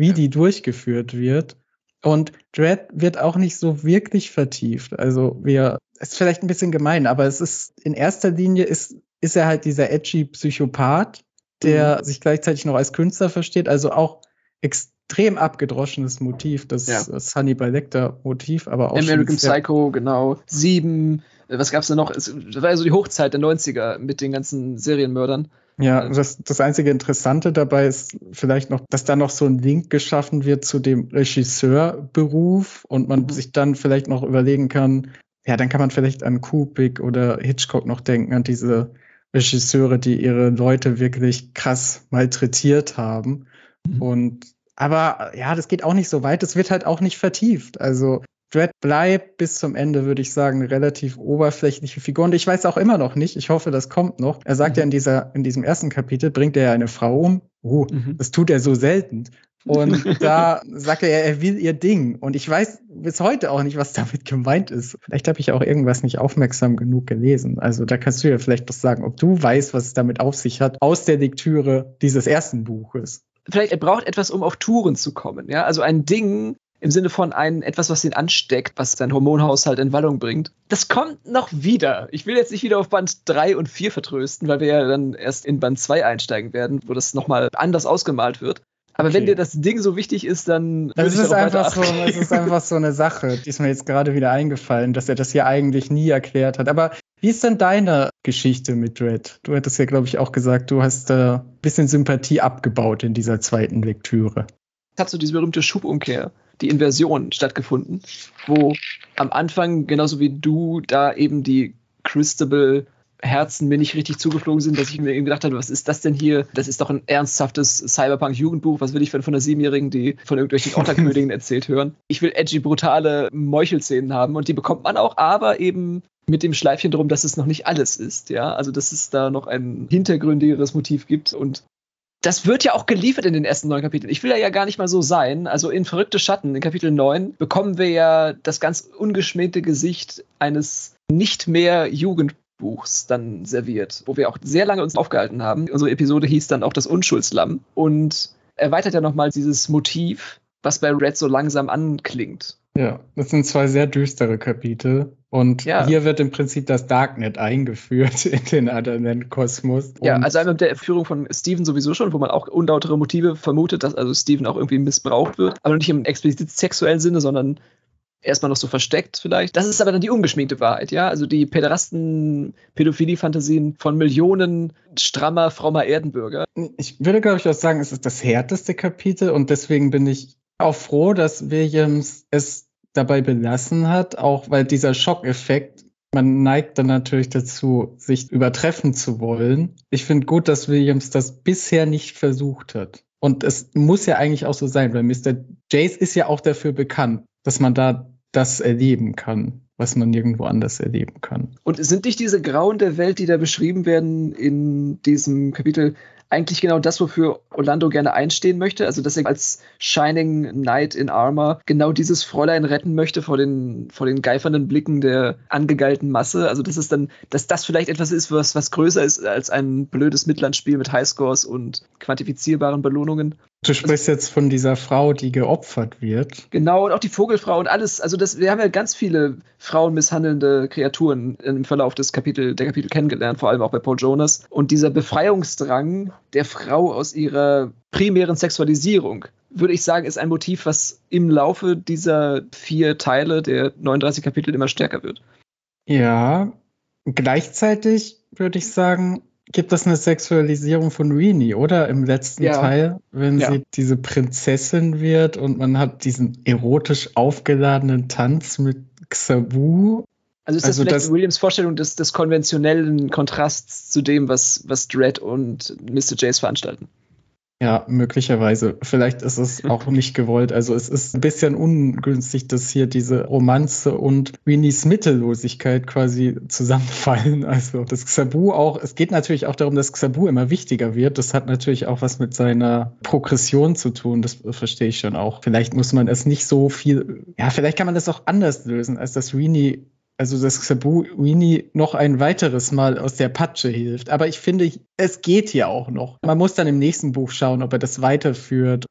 wie die durchgeführt wird. Und Dread wird auch nicht so wirklich vertieft. Also wir, ist vielleicht ein bisschen gemein, aber es ist in erster Linie ist, ist er halt dieser edgy Psychopath, der mhm. sich gleichzeitig noch als Künstler versteht, also auch extrem abgedroschenes Motiv, das, ja. das Hannibal Lecter Motiv, aber auch American Psycho, genau. Sieben, äh, was gab's da noch? Es war ja so die Hochzeit der 90er mit den ganzen Serienmördern. Ja, das, das einzige Interessante dabei ist vielleicht noch, dass da noch so ein Link geschaffen wird zu dem Regisseurberuf und man mhm. sich dann vielleicht noch überlegen kann, ja, dann kann man vielleicht an Kubrick oder Hitchcock noch denken, an diese Regisseure, die ihre Leute wirklich krass malträtiert haben. Mhm. Und aber ja, das geht auch nicht so weit. Es wird halt auch nicht vertieft. Also Dredd bleibt bis zum Ende, würde ich sagen, eine relativ oberflächliche Figur. Und ich weiß auch immer noch nicht, ich hoffe, das kommt noch. Er sagt mhm. ja in, dieser, in diesem ersten Kapitel, bringt er ja eine Frau um. Oh, mhm. das tut er so selten. Und da sagt er, er will ihr Ding. Und ich weiß bis heute auch nicht, was damit gemeint ist. Vielleicht habe ich auch irgendwas nicht aufmerksam genug gelesen. Also da kannst du ja vielleicht doch sagen, ob du weißt, was es damit auf sich hat, aus der Lektüre dieses ersten Buches vielleicht er braucht etwas, um auf Touren zu kommen. Ja, also ein Ding, im Sinne von ein etwas, was ihn ansteckt, was sein Hormonhaushalt in Wallung bringt. Das kommt noch wieder. Ich will jetzt nicht wieder auf Band 3 und 4 vertrösten, weil wir ja dann erst in Band 2 einsteigen werden, wo das nochmal anders ausgemalt wird. Aber okay. wenn dir das Ding so wichtig ist, dann. Es ist, einfach so, es ist einfach so eine Sache, die ist mir jetzt gerade wieder eingefallen, dass er das hier eigentlich nie erklärt hat. Aber wie ist denn deine Geschichte mit Dread? Du hattest ja, glaube ich, auch gesagt, du hast äh, ein bisschen Sympathie abgebaut in dieser zweiten Lektüre. Hat so diese berühmte Schubumkehr die Inversion stattgefunden, wo am Anfang, genauso wie du, da eben die Christabel Herzen mir nicht richtig zugeflogen sind, dass ich mir eben gedacht habe, was ist das denn hier? Das ist doch ein ernsthaftes Cyberpunk-Jugendbuch. Was will ich von, von einer Siebenjährigen, die von irgendwelchen Otterkönigen erzählt hören? Ich will edgy, brutale Meuchelszenen haben und die bekommt man auch, aber eben mit dem Schleifchen drum, dass es noch nicht alles ist, ja. Also, dass es da noch ein hintergründigeres Motiv gibt und das wird ja auch geliefert in den ersten neun Kapiteln. Ich will ja gar nicht mal so sein. Also in Verrückte Schatten, in Kapitel 9, bekommen wir ja das ganz ungeschminkte Gesicht eines nicht mehr Jugendbuchs dann serviert, wo wir auch sehr lange uns aufgehalten haben. Unsere Episode hieß dann auch das Unschuldslamm und erweitert ja nochmal dieses Motiv, was bei Red so langsam anklingt. Ja, das sind zwei sehr düstere Kapitel. Und ja. hier wird im Prinzip das Darknet eingeführt in den Adanet-Kosmos. Ja, also einmal mit der Führung von Steven sowieso schon, wo man auch unlautere Motive vermutet, dass also Steven auch irgendwie missbraucht wird. Aber nicht im explizit sexuellen Sinne, sondern erstmal noch so versteckt vielleicht. Das ist aber dann die ungeschminkte Wahrheit, ja. Also die Pederasten, Pädophilie-Fantasien von Millionen strammer, frommer Erdenbürger. Ich würde, glaube ich, auch sagen, es ist das härteste Kapitel und deswegen bin ich auch froh, dass Williams es dabei belassen hat, auch weil dieser Schockeffekt, man neigt dann natürlich dazu, sich übertreffen zu wollen. Ich finde gut, dass Williams das bisher nicht versucht hat. Und es muss ja eigentlich auch so sein, weil Mr. Jace ist ja auch dafür bekannt, dass man da das erleben kann, was man nirgendwo anders erleben kann. Und sind nicht diese Grauen der Welt, die da beschrieben werden in diesem Kapitel, eigentlich genau das, wofür Orlando gerne einstehen möchte. Also, dass er als Shining Knight in Armor genau dieses Fräulein retten möchte vor den, vor den geifernden Blicken der angegeilten Masse. Also, dass es dann, dass das vielleicht etwas ist, was, was größer ist als ein blödes Mittellandspiel mit Highscores und quantifizierbaren Belohnungen. Du sprichst also, jetzt von dieser Frau, die geopfert wird. Genau, und auch die Vogelfrau und alles. Also das, wir haben ja ganz viele frauenmisshandelnde Kreaturen im Verlauf des Kapitel, der Kapitel kennengelernt, vor allem auch bei Paul Jonas. Und dieser Befreiungsdrang der Frau aus ihrer primären Sexualisierung, würde ich sagen, ist ein Motiv, was im Laufe dieser vier Teile der 39 Kapitel immer stärker wird. Ja, gleichzeitig würde ich sagen, gibt es eine Sexualisierung von Rini, oder? Im letzten ja. Teil, wenn ja. sie diese Prinzessin wird und man hat diesen erotisch aufgeladenen Tanz mit Xabu. Also ist das also vielleicht das, Williams Vorstellung des, des konventionellen Kontrasts zu dem, was, was Dredd und Mr. Jace veranstalten? Ja, möglicherweise. Vielleicht ist es auch nicht gewollt. Also es ist ein bisschen ungünstig, dass hier diese Romanze und Winnies Mittellosigkeit quasi zusammenfallen. Also das Xabu auch, es geht natürlich auch darum, dass Xabu immer wichtiger wird. Das hat natürlich auch was mit seiner Progression zu tun. Das verstehe ich schon auch. Vielleicht muss man es nicht so viel, ja, vielleicht kann man das auch anders lösen, als dass Winnie also dass Xabuini noch ein weiteres Mal aus der Patsche hilft. Aber ich finde, es geht ja auch noch. Man muss dann im nächsten Buch schauen, ob er das weiterführt.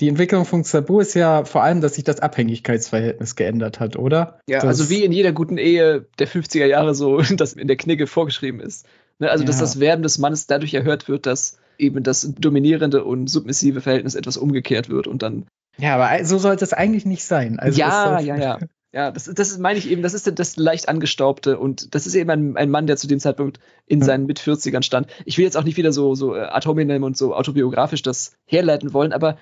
Die Entwicklung von Xabu ist ja vor allem, dass sich das Abhängigkeitsverhältnis geändert hat, oder? Ja, das also wie in jeder guten Ehe der 50er Jahre so, dass in der Knigge vorgeschrieben ist. Ne, also, ja. dass das Werden des Mannes dadurch erhört wird, dass eben das dominierende und submissive Verhältnis etwas umgekehrt wird und dann. Ja, aber so sollte es eigentlich nicht sein. Also ja, ja, ja. Ja, das, das meine ich eben, das ist das leicht angestaubte und das ist eben ein, ein Mann, der zu dem Zeitpunkt in seinen Mit-40ern stand. Ich will jetzt auch nicht wieder so, so äh, Atominem und so autobiografisch das herleiten wollen, aber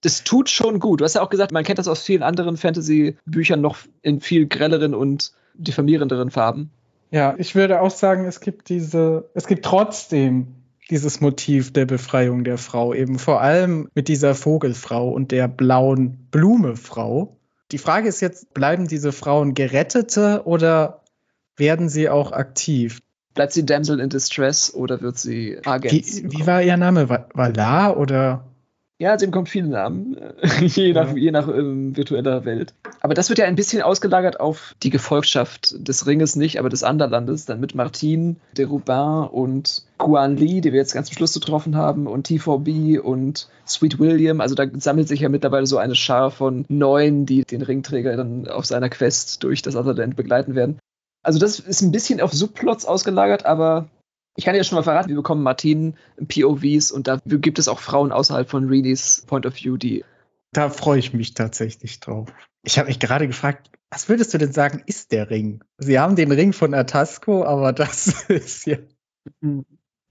das tut schon gut. Du hast ja auch gesagt, man kennt das aus vielen anderen Fantasy-Büchern noch in viel grelleren und diffamierenderen Farben. Ja, ich würde auch sagen, es gibt diese, es gibt trotzdem dieses Motiv der Befreiung der Frau, eben vor allem mit dieser Vogelfrau und der blauen Blumefrau die Frage ist jetzt, bleiben diese Frauen Gerettete oder werden sie auch aktiv? Bleibt sie Damsel in Distress oder wird sie Agent? Wie, wie war ihr Name? Valar oder? Ja, dem kommt viele Namen, je nach, ja. je nach ähm, virtueller Welt. Aber das wird ja ein bisschen ausgelagert auf die Gefolgschaft des Ringes nicht, aber des Anderlandes, dann mit Martin, de Rubin und Guan Li, die wir jetzt ganz zum Schluss getroffen haben, und T4B und Sweet William. Also da sammelt sich ja mittlerweile so eine Schar von Neuen, die den Ringträger dann auf seiner Quest durch das Otherland begleiten werden. Also das ist ein bisschen auf Subplots ausgelagert, aber ich kann dir schon mal verraten, wir bekommen Martin POVs und da gibt es auch Frauen außerhalb von Reedys Point of View, die. Da freue ich mich tatsächlich drauf. Ich habe mich gerade gefragt, was würdest du denn sagen, ist der Ring? Sie haben den Ring von Atasco, aber das ist ja.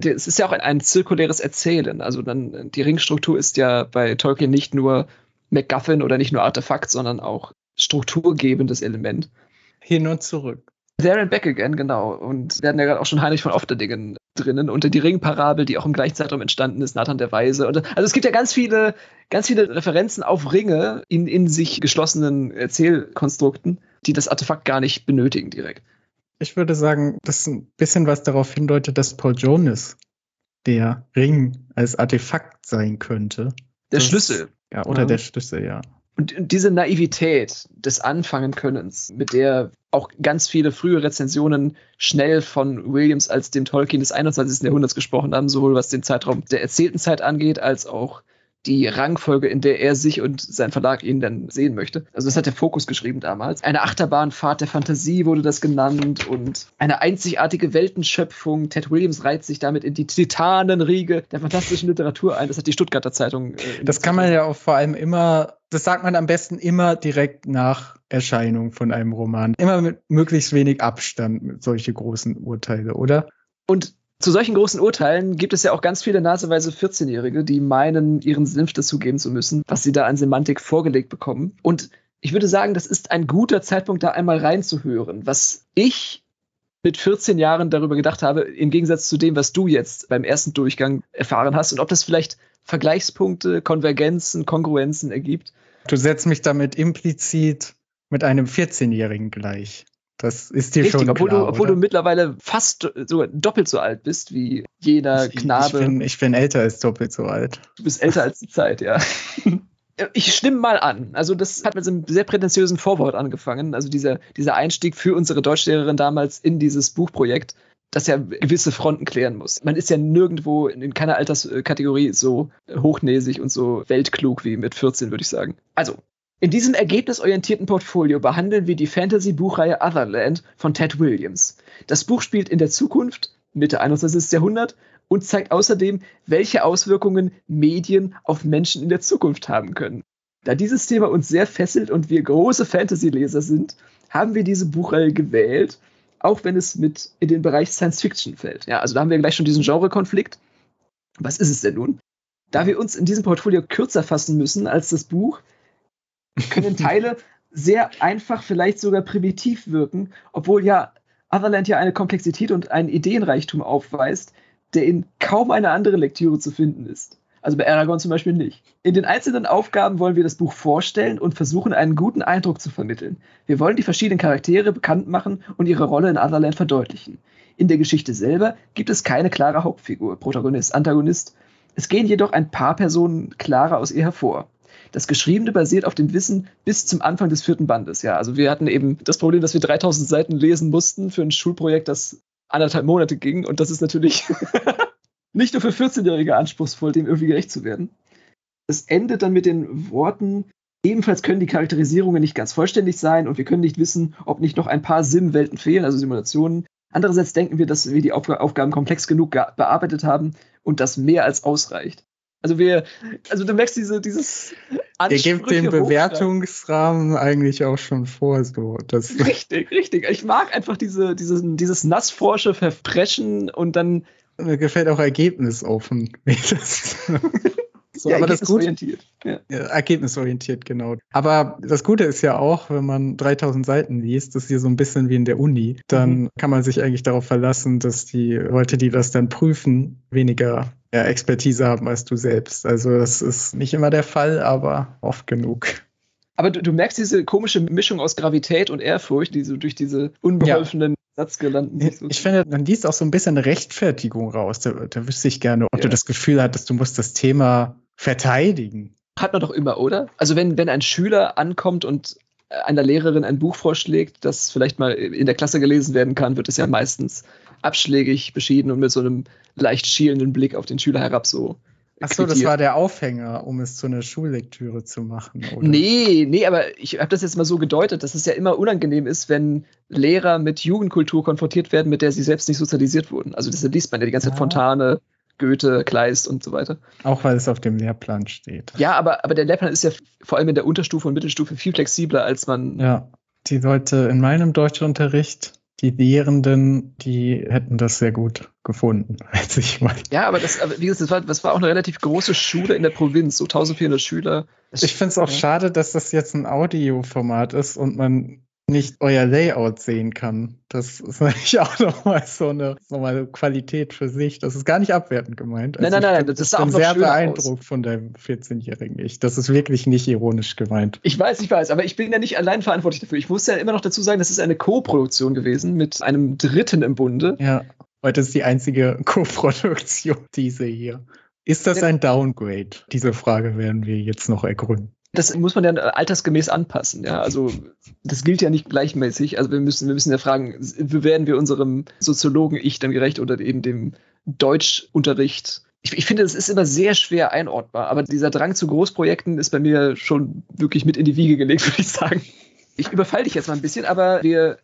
Es ist ja auch ein, ein zirkuläres Erzählen. Also dann, die Ringstruktur ist ja bei Tolkien nicht nur MacGuffin oder nicht nur Artefakt, sondern auch strukturgebendes Element. Hin und zurück. There and Back Again, genau. Und wir hatten ja gerade auch schon Heinrich von Ofterdingen drinnen und die Ringparabel, die auch im gleichen Zeitraum entstanden ist, Nathan der Weise. Und, also es gibt ja ganz viele, ganz viele Referenzen auf Ringe in, in sich geschlossenen Erzählkonstrukten, die das Artefakt gar nicht benötigen direkt. Ich würde sagen, dass ein bisschen was darauf hindeutet, dass Paul Jonas der Ring als Artefakt sein könnte. Der das, Schlüssel. Ja, oder ja. der Schlüssel, ja. Und diese Naivität des Anfangenkönnens, mit der auch ganz viele frühe Rezensionen schnell von Williams als dem Tolkien des 21. Jahrhunderts gesprochen haben, sowohl was den Zeitraum der erzählten Zeit angeht, als auch die Rangfolge, in der er sich und sein Verlag ihn dann sehen möchte. Also das hat der Fokus geschrieben damals. Eine Achterbahnfahrt der Fantasie wurde das genannt und eine einzigartige Weltenschöpfung. Ted Williams reiht sich damit in die Titanenriege der fantastischen Literatur ein. Das hat die Stuttgarter Zeitung. Äh, das kann man ja auch vor allem immer, das sagt man am besten immer direkt nach Erscheinung von einem Roman. Immer mit möglichst wenig Abstand mit solche großen Urteile, oder? Und zu solchen großen Urteilen gibt es ja auch ganz viele naseweise 14-Jährige, die meinen, ihren Senf dazugeben zu müssen, was sie da an Semantik vorgelegt bekommen. Und ich würde sagen, das ist ein guter Zeitpunkt, da einmal reinzuhören, was ich mit 14 Jahren darüber gedacht habe, im Gegensatz zu dem, was du jetzt beim ersten Durchgang erfahren hast und ob das vielleicht Vergleichspunkte, Konvergenzen, Kongruenzen ergibt. Du setzt mich damit implizit mit einem 14-Jährigen gleich. Das ist dir Richtig, schon obwohl, klar, du, obwohl oder? du mittlerweile fast sogar doppelt so alt bist wie jener ich, Knabe. Ich bin, ich bin älter als doppelt so alt. Du bist älter als die Zeit, ja. Ich stimme mal an. Also, das hat mit so einem sehr prätentiösen Vorwort angefangen. Also, dieser, dieser Einstieg für unsere Deutschlehrerin damals in dieses Buchprojekt, das ja gewisse Fronten klären muss. Man ist ja nirgendwo in keiner Alterskategorie so hochnäsig und so weltklug wie mit 14, würde ich sagen. Also, in diesem ergebnisorientierten Portfolio behandeln wir die Fantasy-Buchreihe Otherland von Ted Williams. Das Buch spielt in der Zukunft, Mitte 21. Jahrhundert, und zeigt außerdem, welche Auswirkungen Medien auf Menschen in der Zukunft haben können. Da dieses Thema uns sehr fesselt und wir große Fantasy-Leser sind, haben wir diese Buchreihe gewählt, auch wenn es mit in den Bereich Science Fiction fällt. Ja, also da haben wir gleich schon diesen Genrekonflikt. Was ist es denn nun? Da wir uns in diesem Portfolio kürzer fassen müssen als das Buch, können Teile sehr einfach, vielleicht sogar primitiv wirken, obwohl ja Otherland ja eine Komplexität und einen Ideenreichtum aufweist, der in kaum eine andere Lektüre zu finden ist. Also bei Aragorn zum Beispiel nicht. In den einzelnen Aufgaben wollen wir das Buch vorstellen und versuchen, einen guten Eindruck zu vermitteln. Wir wollen die verschiedenen Charaktere bekannt machen und ihre Rolle in Otherland verdeutlichen. In der Geschichte selber gibt es keine klare Hauptfigur, Protagonist, Antagonist. Es gehen jedoch ein paar Personen klarer aus ihr hervor. Das Geschriebene basiert auf dem Wissen bis zum Anfang des vierten Bandes. Ja, also wir hatten eben das Problem, dass wir 3000 Seiten lesen mussten für ein Schulprojekt, das anderthalb Monate ging. Und das ist natürlich nicht nur für 14-Jährige anspruchsvoll, dem irgendwie gerecht zu werden. Es endet dann mit den Worten, ebenfalls können die Charakterisierungen nicht ganz vollständig sein und wir können nicht wissen, ob nicht noch ein paar Sim-Welten fehlen, also Simulationen. Andererseits denken wir, dass wir die Aufg Aufgaben komplex genug bearbeitet haben und das mehr als ausreicht. Also wir, also du merkst diese, dieses Ihr gebt den Bewertungsrahmen eigentlich auch schon vor, so. Das richtig, richtig. Ich mag einfach diese, dieses, dieses nassforsche Verpreschen und dann. Mir gefällt auch ergebnisoffen. so, ja, aber ergebnisorientiert. Das ja. ja, ergebnisorientiert, genau. Aber das Gute ist ja auch, wenn man 3000 Seiten liest, das ist hier so ein bisschen wie in der Uni, dann mhm. kann man sich eigentlich darauf verlassen, dass die Leute, die das dann prüfen, weniger ja, Expertise haben als du selbst. Also das ist nicht immer der Fall, aber oft genug. Aber du, du merkst diese komische Mischung aus Gravität und Ehrfurcht, die so durch diese unbeholfenen ja. Satzgelanden. Ich, so ich finde, man liest auch so ein bisschen Rechtfertigung raus. Da, da wüsste ich gerne, ob ja. du das Gefühl hattest, du musst das Thema verteidigen. Hat man doch immer, oder? Also wenn, wenn ein Schüler ankommt und einer Lehrerin ein Buch vorschlägt, das vielleicht mal in der Klasse gelesen werden kann, wird es ja meistens abschlägig beschieden und mit so einem leicht schielenden Blick auf den Schüler herab so. Ach so, das war der Aufhänger, um es zu einer Schullektüre zu machen, oder? Nee, nee, aber ich habe das jetzt mal so gedeutet, dass es ja immer unangenehm ist, wenn Lehrer mit Jugendkultur konfrontiert werden, mit der sie selbst nicht sozialisiert wurden. Also das liest man ja die ganze Zeit ah. Fontane, Goethe, Kleist und so weiter. Auch weil es auf dem Lehrplan steht. Ja, aber, aber der Lehrplan ist ja vor allem in der Unterstufe und Mittelstufe viel flexibler, als man. Ja, die Leute in meinem Deutschunterricht die Lehrenden, die hätten das sehr gut gefunden, als ich mal. Ja, aber das, wie gesagt, das war, das war auch eine relativ große Schule in der Provinz, so 1400 Schüler. Ich finde es auch ja. schade, dass das jetzt ein Audioformat ist und man nicht euer Layout sehen kann. Das ist natürlich auch nochmal so eine, noch eine Qualität für sich. Das ist gar nicht abwertend gemeint. Also nein, nein, nein, das ist auch sehr beeindruckt von deinem 14-jährigen Ich. Das ist wirklich nicht ironisch gemeint. Ich weiß, ich weiß, aber ich bin ja nicht allein verantwortlich dafür. Ich muss ja immer noch dazu sagen, das ist eine Co-Produktion gewesen mit einem Dritten im Bunde. Ja, heute ist die einzige Co-Produktion, diese hier. Ist das ein Downgrade? Diese Frage werden wir jetzt noch ergründen das muss man ja altersgemäß anpassen. Ja, also das gilt ja nicht gleichmäßig. Also wir müssen, wir müssen ja fragen, werden wir unserem Soziologen-Ich dann gerecht oder eben dem Deutschunterricht? Ich, ich finde, es ist immer sehr schwer einordbar. Aber dieser Drang zu Großprojekten ist bei mir schon wirklich mit in die Wiege gelegt, würde ich sagen. Ich überfalle dich jetzt mal ein bisschen, aber wir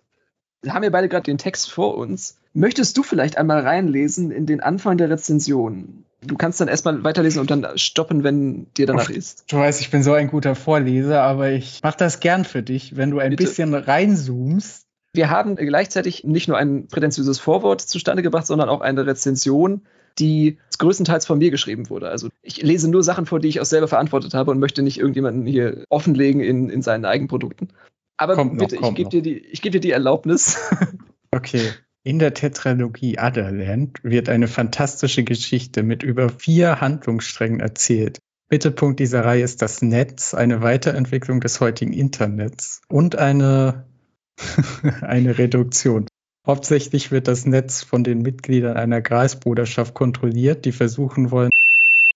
haben ja beide gerade den Text vor uns. Möchtest du vielleicht einmal reinlesen in den Anfang der Rezension? Du kannst dann erstmal weiterlesen und dann stoppen, wenn dir danach ist. Du weißt, ich bin so ein guter Vorleser, aber ich mache das gern für dich, wenn du ein Bitte. bisschen reinzoomst. Wir haben gleichzeitig nicht nur ein prätentiöses Vorwort zustande gebracht, sondern auch eine Rezension, die größtenteils von mir geschrieben wurde. Also ich lese nur Sachen vor, die ich auch selber verantwortet habe und möchte nicht irgendjemanden hier offenlegen in, in seinen Eigenprodukten. Aber kommt bitte, noch, ich gebe dir, die, geb dir die Erlaubnis. Okay. In der Tetralogie Otherland wird eine fantastische Geschichte mit über vier Handlungssträngen erzählt. Mittelpunkt dieser Reihe ist das Netz, eine Weiterentwicklung des heutigen Internets und eine eine Reduktion. Hauptsächlich wird das Netz von den Mitgliedern einer Kreisbruderschaft kontrolliert, die versuchen wollen.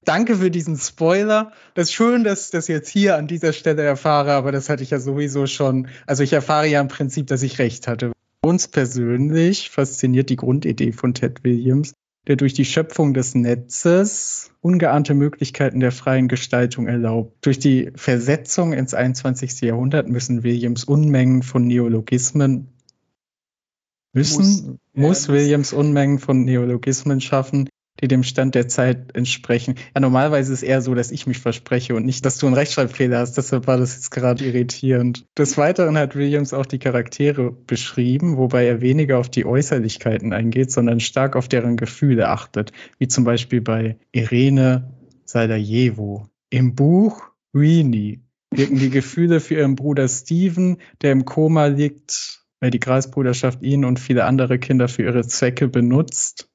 Danke für diesen Spoiler. Das ist schön, dass ich das jetzt hier an dieser Stelle erfahre, aber das hatte ich ja sowieso schon. Also ich erfahre ja im Prinzip, dass ich recht hatte. Uns persönlich fasziniert die Grundidee von Ted Williams, der durch die Schöpfung des Netzes ungeahnte Möglichkeiten der freien Gestaltung erlaubt. Durch die Versetzung ins 21. Jahrhundert müssen Williams Unmengen von Neologismen müssen, muss, muss Williams Unmengen von Neologismen schaffen, die dem Stand der Zeit entsprechen. Ja, normalerweise ist es eher so, dass ich mich verspreche und nicht, dass du einen Rechtschreibfehler hast. Deshalb war das jetzt gerade irritierend. Des Weiteren hat Williams auch die Charaktere beschrieben, wobei er weniger auf die Äußerlichkeiten eingeht, sondern stark auf deren Gefühle achtet, wie zum Beispiel bei Irene Sarajevo. Im Buch Weenie wirken die Gefühle für ihren Bruder Steven, der im Koma liegt, weil die Kreisbruderschaft ihn und viele andere Kinder für ihre Zwecke benutzt,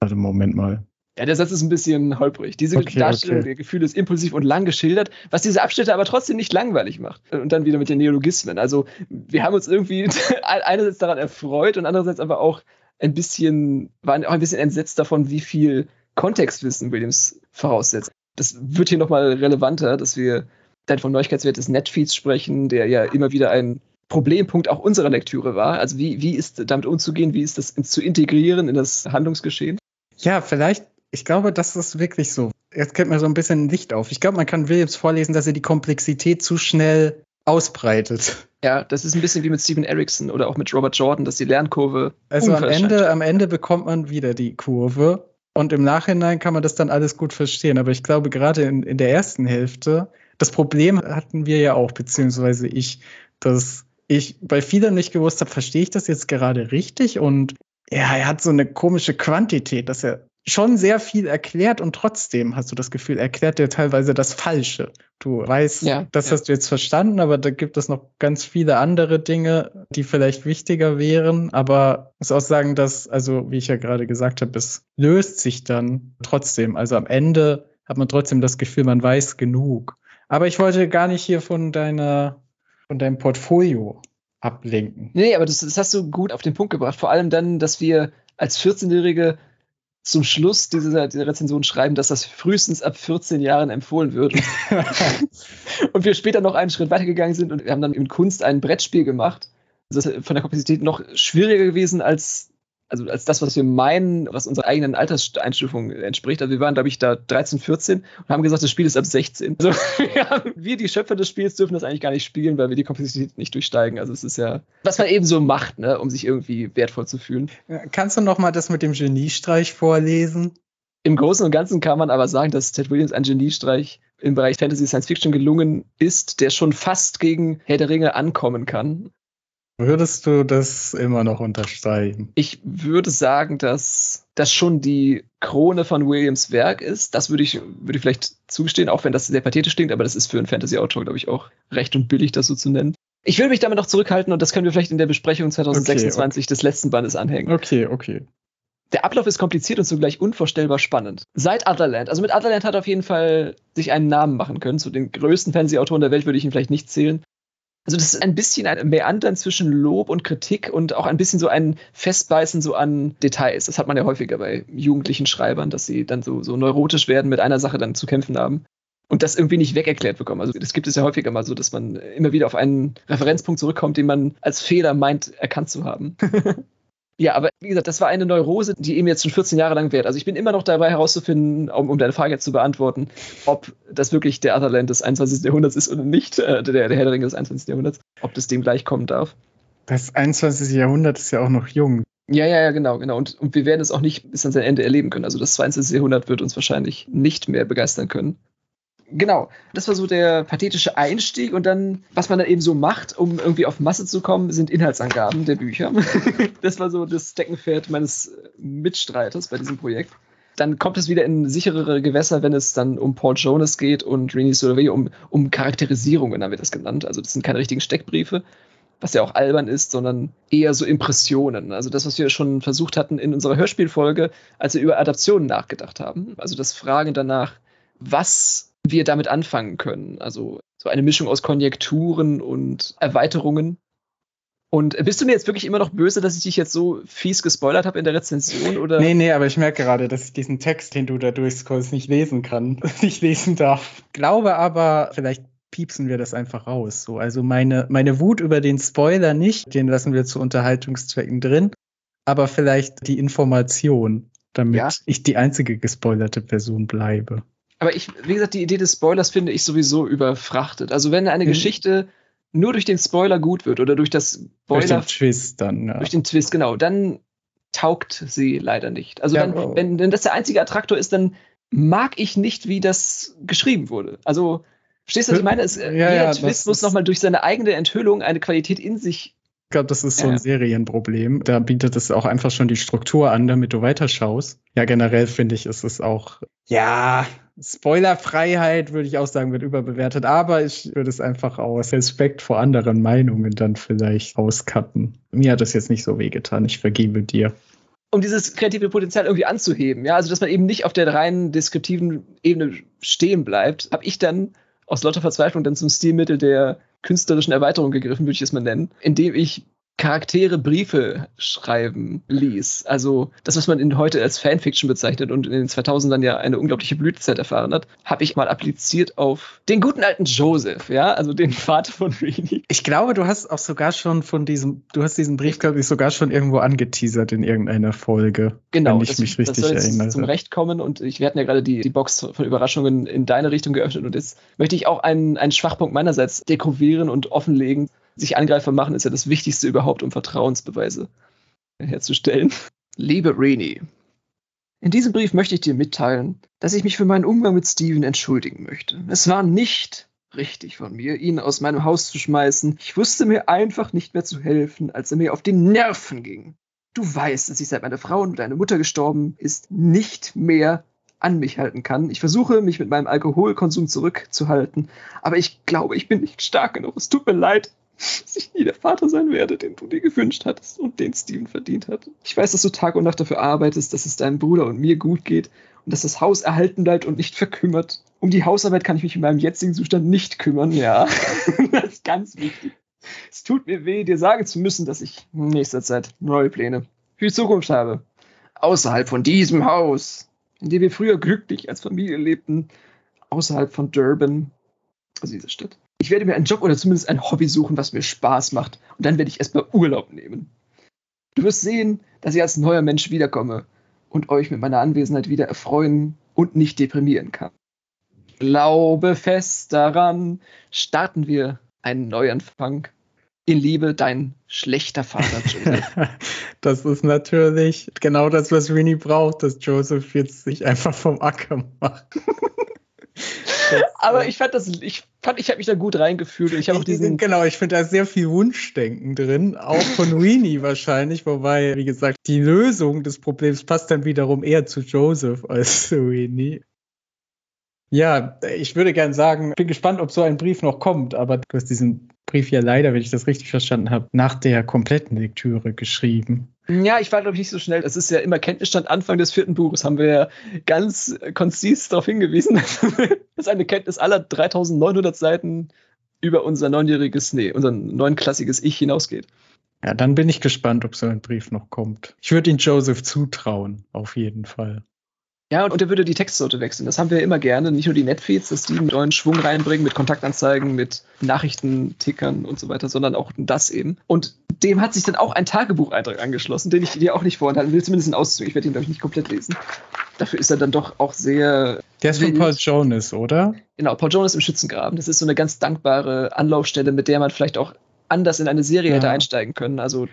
Warte, Moment mal. Ja, der Satz ist ein bisschen holprig. Diese okay, Darstellung okay. der Gefühle ist impulsiv und lang geschildert, was diese Abschnitte aber trotzdem nicht langweilig macht. Und dann wieder mit den Neologismen. Also, wir haben uns irgendwie einerseits daran erfreut und andererseits aber auch ein bisschen, waren auch ein bisschen entsetzt davon, wie viel Kontextwissen Williams voraussetzt. Das wird hier nochmal relevanter, dass wir dann vom Neuigkeitswert des Netfeeds sprechen, der ja immer wieder ein Problempunkt auch unserer Lektüre war. Also wie, wie ist damit umzugehen, wie ist das zu integrieren in das Handlungsgeschehen? Ja, vielleicht, ich glaube, das ist wirklich so. Jetzt kennt mir so ein bisschen Licht auf. Ich glaube, man kann Williams vorlesen, dass er die Komplexität zu schnell ausbreitet. Ja, das ist ein bisschen wie mit Steven Erickson oder auch mit Robert Jordan, dass die Lernkurve. Also am Ende, am Ende bekommt man wieder die Kurve und im Nachhinein kann man das dann alles gut verstehen. Aber ich glaube, gerade in, in der ersten Hälfte, das Problem hatten wir ja auch, beziehungsweise ich, dass ich bei vielen nicht gewusst habe, verstehe ich das jetzt gerade richtig? Und ja, er hat so eine komische Quantität, dass er schon sehr viel erklärt und trotzdem hast du das Gefühl, erklärt er teilweise das Falsche. Du weißt, ja, das ja. hast du jetzt verstanden, aber da gibt es noch ganz viele andere Dinge, die vielleicht wichtiger wären. Aber ich muss auch sagen, dass, also wie ich ja gerade gesagt habe, es löst sich dann trotzdem. Also am Ende hat man trotzdem das Gefühl, man weiß genug. Aber ich wollte gar nicht hier von deiner, von deinem Portfolio ablenken. Nee, aber das, das hast du gut auf den Punkt gebracht. Vor allem dann, dass wir als 14-Jährige zum Schluss dieser, dieser, Rezension schreiben, dass das frühestens ab 14 Jahren empfohlen wird. und wir später noch einen Schritt weitergegangen sind und wir haben dann in Kunst ein Brettspiel gemacht. Das ist von der Komplexität noch schwieriger gewesen als also als das, was wir meinen, was unserer eigenen Alterseinstufung entspricht. Also wir waren, glaube ich, da 13, 14 und haben gesagt, das Spiel ist ab 16. Also wir, die Schöpfer des Spiels, dürfen das eigentlich gar nicht spielen, weil wir die Komplexität nicht durchsteigen. Also es ist ja, was man eben so macht, ne, um sich irgendwie wertvoll zu fühlen. Kannst du noch mal das mit dem Geniestreich vorlesen? Im Großen und Ganzen kann man aber sagen, dass Ted Williams ein Geniestreich im Bereich Fantasy Science Fiction gelungen ist, der schon fast gegen Herr der Ringe ankommen kann. Würdest du das immer noch unterstreichen? Ich würde sagen, dass das schon die Krone von Williams Werk ist. Das würde ich, würde ich vielleicht zugestehen, auch wenn das sehr pathetisch klingt, aber das ist für einen Fantasy-Autor, glaube ich, auch recht und billig, das so zu nennen. Ich würde mich damit noch zurückhalten und das können wir vielleicht in der Besprechung 2026 okay, okay. des letzten Bandes anhängen. Okay, okay. Der Ablauf ist kompliziert und zugleich unvorstellbar spannend. Seit Otherland, also mit Otherland hat er auf jeden Fall sich einen Namen machen können. Zu den größten Fantasy-Autoren der Welt würde ich ihn vielleicht nicht zählen. Also das ist ein bisschen ein Meandern zwischen Lob und Kritik und auch ein bisschen so ein Festbeißen so an Details. Das hat man ja häufiger bei jugendlichen Schreibern, dass sie dann so, so neurotisch werden, mit einer Sache dann zu kämpfen haben und das irgendwie nicht wegerklärt bekommen. Also das gibt es ja häufiger mal so, dass man immer wieder auf einen Referenzpunkt zurückkommt, den man als Fehler meint, erkannt zu haben. Ja, aber wie gesagt, das war eine Neurose, die eben jetzt schon 14 Jahre lang währt. Also ich bin immer noch dabei herauszufinden, um, um deine Frage jetzt zu beantworten, ob das wirklich der Otherland des 21. Jahrhunderts ist oder nicht, äh, der, der Herr der Ringe des 21. Jahrhunderts, ob das dem gleichkommen darf. Das 21. Jahrhundert ist ja auch noch jung. Ja, ja, ja, genau, genau. Und, und wir werden es auch nicht bis an sein Ende erleben können. Also das 22. Jahrhundert wird uns wahrscheinlich nicht mehr begeistern können genau, das war so der pathetische Einstieg und dann, was man dann eben so macht, um irgendwie auf Masse zu kommen, sind Inhaltsangaben der Bücher. das war so das Steckenpferd meines Mitstreiters bei diesem Projekt. Dann kommt es wieder in sicherere Gewässer, wenn es dann um Paul Jonas geht und Rini Solveig, um, um Charakterisierungen haben wir das genannt. Also das sind keine richtigen Steckbriefe, was ja auch albern ist, sondern eher so Impressionen. Also das, was wir schon versucht hatten in unserer Hörspielfolge, als wir über Adaptionen nachgedacht haben. Also das Fragen danach, was wir damit anfangen können. Also so eine Mischung aus Konjekturen und Erweiterungen. Und bist du mir jetzt wirklich immer noch böse, dass ich dich jetzt so fies gespoilert habe in der Rezension? Oder? Nee, nee, aber ich merke gerade, dass ich diesen Text, den du da durchscrollst, nicht lesen kann, nicht lesen darf. Glaube aber, vielleicht piepsen wir das einfach raus. So, also meine, meine Wut über den Spoiler nicht, den lassen wir zu Unterhaltungszwecken drin, aber vielleicht die Information, damit ja. ich die einzige gespoilerte Person bleibe. Aber ich, wie gesagt, die Idee des Spoilers finde ich sowieso überfrachtet. Also wenn eine mhm. Geschichte nur durch den Spoiler gut wird oder durch das Spoiler. Durch den Twist dann, ja. Durch den Twist, genau. Dann taugt sie leider nicht. Also ja, dann, oh. wenn, wenn das der einzige Attraktor ist, dann mag ich nicht, wie das geschrieben wurde. Also, verstehst du, was ich meine? Es, ja, jeder ja, Twist muss nochmal durch seine eigene Enthüllung eine Qualität in sich ich glaube, das ist so ein Serienproblem. Da bietet es auch einfach schon die Struktur an, damit du weiterschaust. Ja, generell finde ich, ist es auch, ja, Spoilerfreiheit würde ich auch sagen, wird überbewertet, aber ich würde es einfach aus Respekt vor anderen Meinungen dann vielleicht auscutten. Mir hat das jetzt nicht so wehgetan, ich vergebe dir. Um dieses kreative Potenzial irgendwie anzuheben, ja, also dass man eben nicht auf der reinen deskriptiven Ebene stehen bleibt, habe ich dann aus lauter Verzweiflung dann zum Stilmittel der künstlerischen Erweiterung gegriffen, würde ich es mal nennen, indem ich Charaktere Briefe schreiben ließ. Also das, was man in heute als Fanfiction bezeichnet und in den 2000ern ja eine unglaubliche Blütezeit erfahren hat, habe ich mal appliziert auf den guten alten Joseph, ja, also den Vater von Rini. Ich glaube, du hast auch sogar schon von diesem, du hast diesen Brief, glaube ich, sogar schon irgendwo angeteasert in irgendeiner Folge. Genau, wenn ich das, mich richtig das soll erinnere. zum Recht kommen und ich, wir hatten ja gerade die, die Box von Überraschungen in deine Richtung geöffnet und jetzt möchte ich auch einen, einen Schwachpunkt meinerseits dekorieren und offenlegen sich Angreifer machen, ist ja das Wichtigste überhaupt, um Vertrauensbeweise herzustellen. Liebe Rini, in diesem Brief möchte ich dir mitteilen, dass ich mich für meinen Umgang mit Steven entschuldigen möchte. Es war nicht richtig von mir, ihn aus meinem Haus zu schmeißen. Ich wusste mir einfach nicht mehr zu helfen, als er mir auf die Nerven ging. Du weißt, dass ich seit meiner Frau und deine Mutter gestorben ist, nicht mehr an mich halten kann. Ich versuche, mich mit meinem Alkoholkonsum zurückzuhalten, aber ich glaube, ich bin nicht stark genug. Es tut mir leid ich nie der Vater sein werde, den du dir gewünscht hattest und den Steven verdient hat. Ich weiß, dass du Tag und Nacht dafür arbeitest, dass es deinem Bruder und mir gut geht und dass das Haus erhalten bleibt und nicht verkümmert. Um die Hausarbeit kann ich mich in meinem jetzigen Zustand nicht kümmern, ja. das ist ganz wichtig. Es tut mir weh, dir sagen zu müssen, dass ich in nächster Zeit neue Pläne für die Zukunft habe. Außerhalb von diesem Haus, in dem wir früher glücklich als Familie lebten, außerhalb von Durban, also dieser Stadt ich werde mir einen Job oder zumindest ein Hobby suchen, was mir Spaß macht. Und dann werde ich erstmal Urlaub nehmen. Du wirst sehen, dass ich als neuer Mensch wiederkomme und euch mit meiner Anwesenheit wieder erfreuen und nicht deprimieren kann. Glaube fest daran, starten wir einen Neuanfang. In Liebe, dein schlechter Vater, Joseph. das ist natürlich genau das, was Winnie braucht, dass Joseph jetzt sich einfach vom Acker macht. Aber ich fand das, ich fand, ich habe mich da gut reingefühlt. Ich habe auch diesen. Genau, ich finde da sehr viel Wunschdenken drin, auch von Weenie wahrscheinlich, wobei, wie gesagt, die Lösung des Problems passt dann wiederum eher zu Joseph als zu Weenie. Ja, ich würde gern sagen, bin gespannt, ob so ein Brief noch kommt, aber du hast diesen Brief ja leider, wenn ich das richtig verstanden habe, nach der kompletten Lektüre geschrieben. Ja, ich war, glaube ich, nicht so schnell. Es ist ja immer Kenntnisstand Anfang des vierten Buches, haben wir ja ganz konzis darauf hingewiesen, dass eine Kenntnis aller 3900 Seiten über unser neunjähriges, nee, unser neunklassiges Ich hinausgeht. Ja, dann bin ich gespannt, ob so ein Brief noch kommt. Ich würde ihn Joseph zutrauen, auf jeden Fall. Ja, und er würde die Textsorte wechseln. Das haben wir immer gerne. Nicht nur die Netfeeds, dass die einen neuen Schwung reinbringen mit Kontaktanzeigen, mit Nachrichtentickern und so weiter, sondern auch das eben. Und dem hat sich dann auch ein Tagebucheintrag angeschlossen, den ich dir auch nicht vorenthalten will, zumindest ein Auszug. Ich werde ihn, glaube ich, nicht komplett lesen. Dafür ist er dann doch auch sehr. Der ist von Paul Jonas, oder? Genau, Paul Jonas im Schützengraben. Das ist so eine ganz dankbare Anlaufstelle, mit der man vielleicht auch anders in eine Serie ja. hätte einsteigen können. Also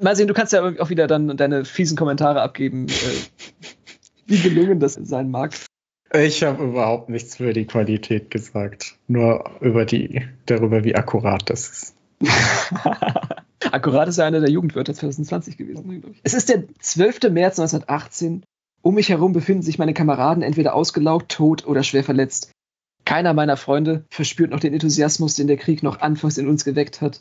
mal sehen, du kannst ja auch wieder dann deine fiesen Kommentare abgeben. Äh, wie gelungen das sein mag. Ich habe überhaupt nichts über die Qualität gesagt, nur über die, darüber, wie akkurat das ist. akkurat ist ja einer der Jugendwörter 2020 gewesen, ich. Es ist der 12. März 1918. Um mich herum befinden sich meine Kameraden entweder ausgelaugt, tot oder schwer verletzt. Keiner meiner Freunde verspürt noch den Enthusiasmus, den der Krieg noch anfangs in uns geweckt hat.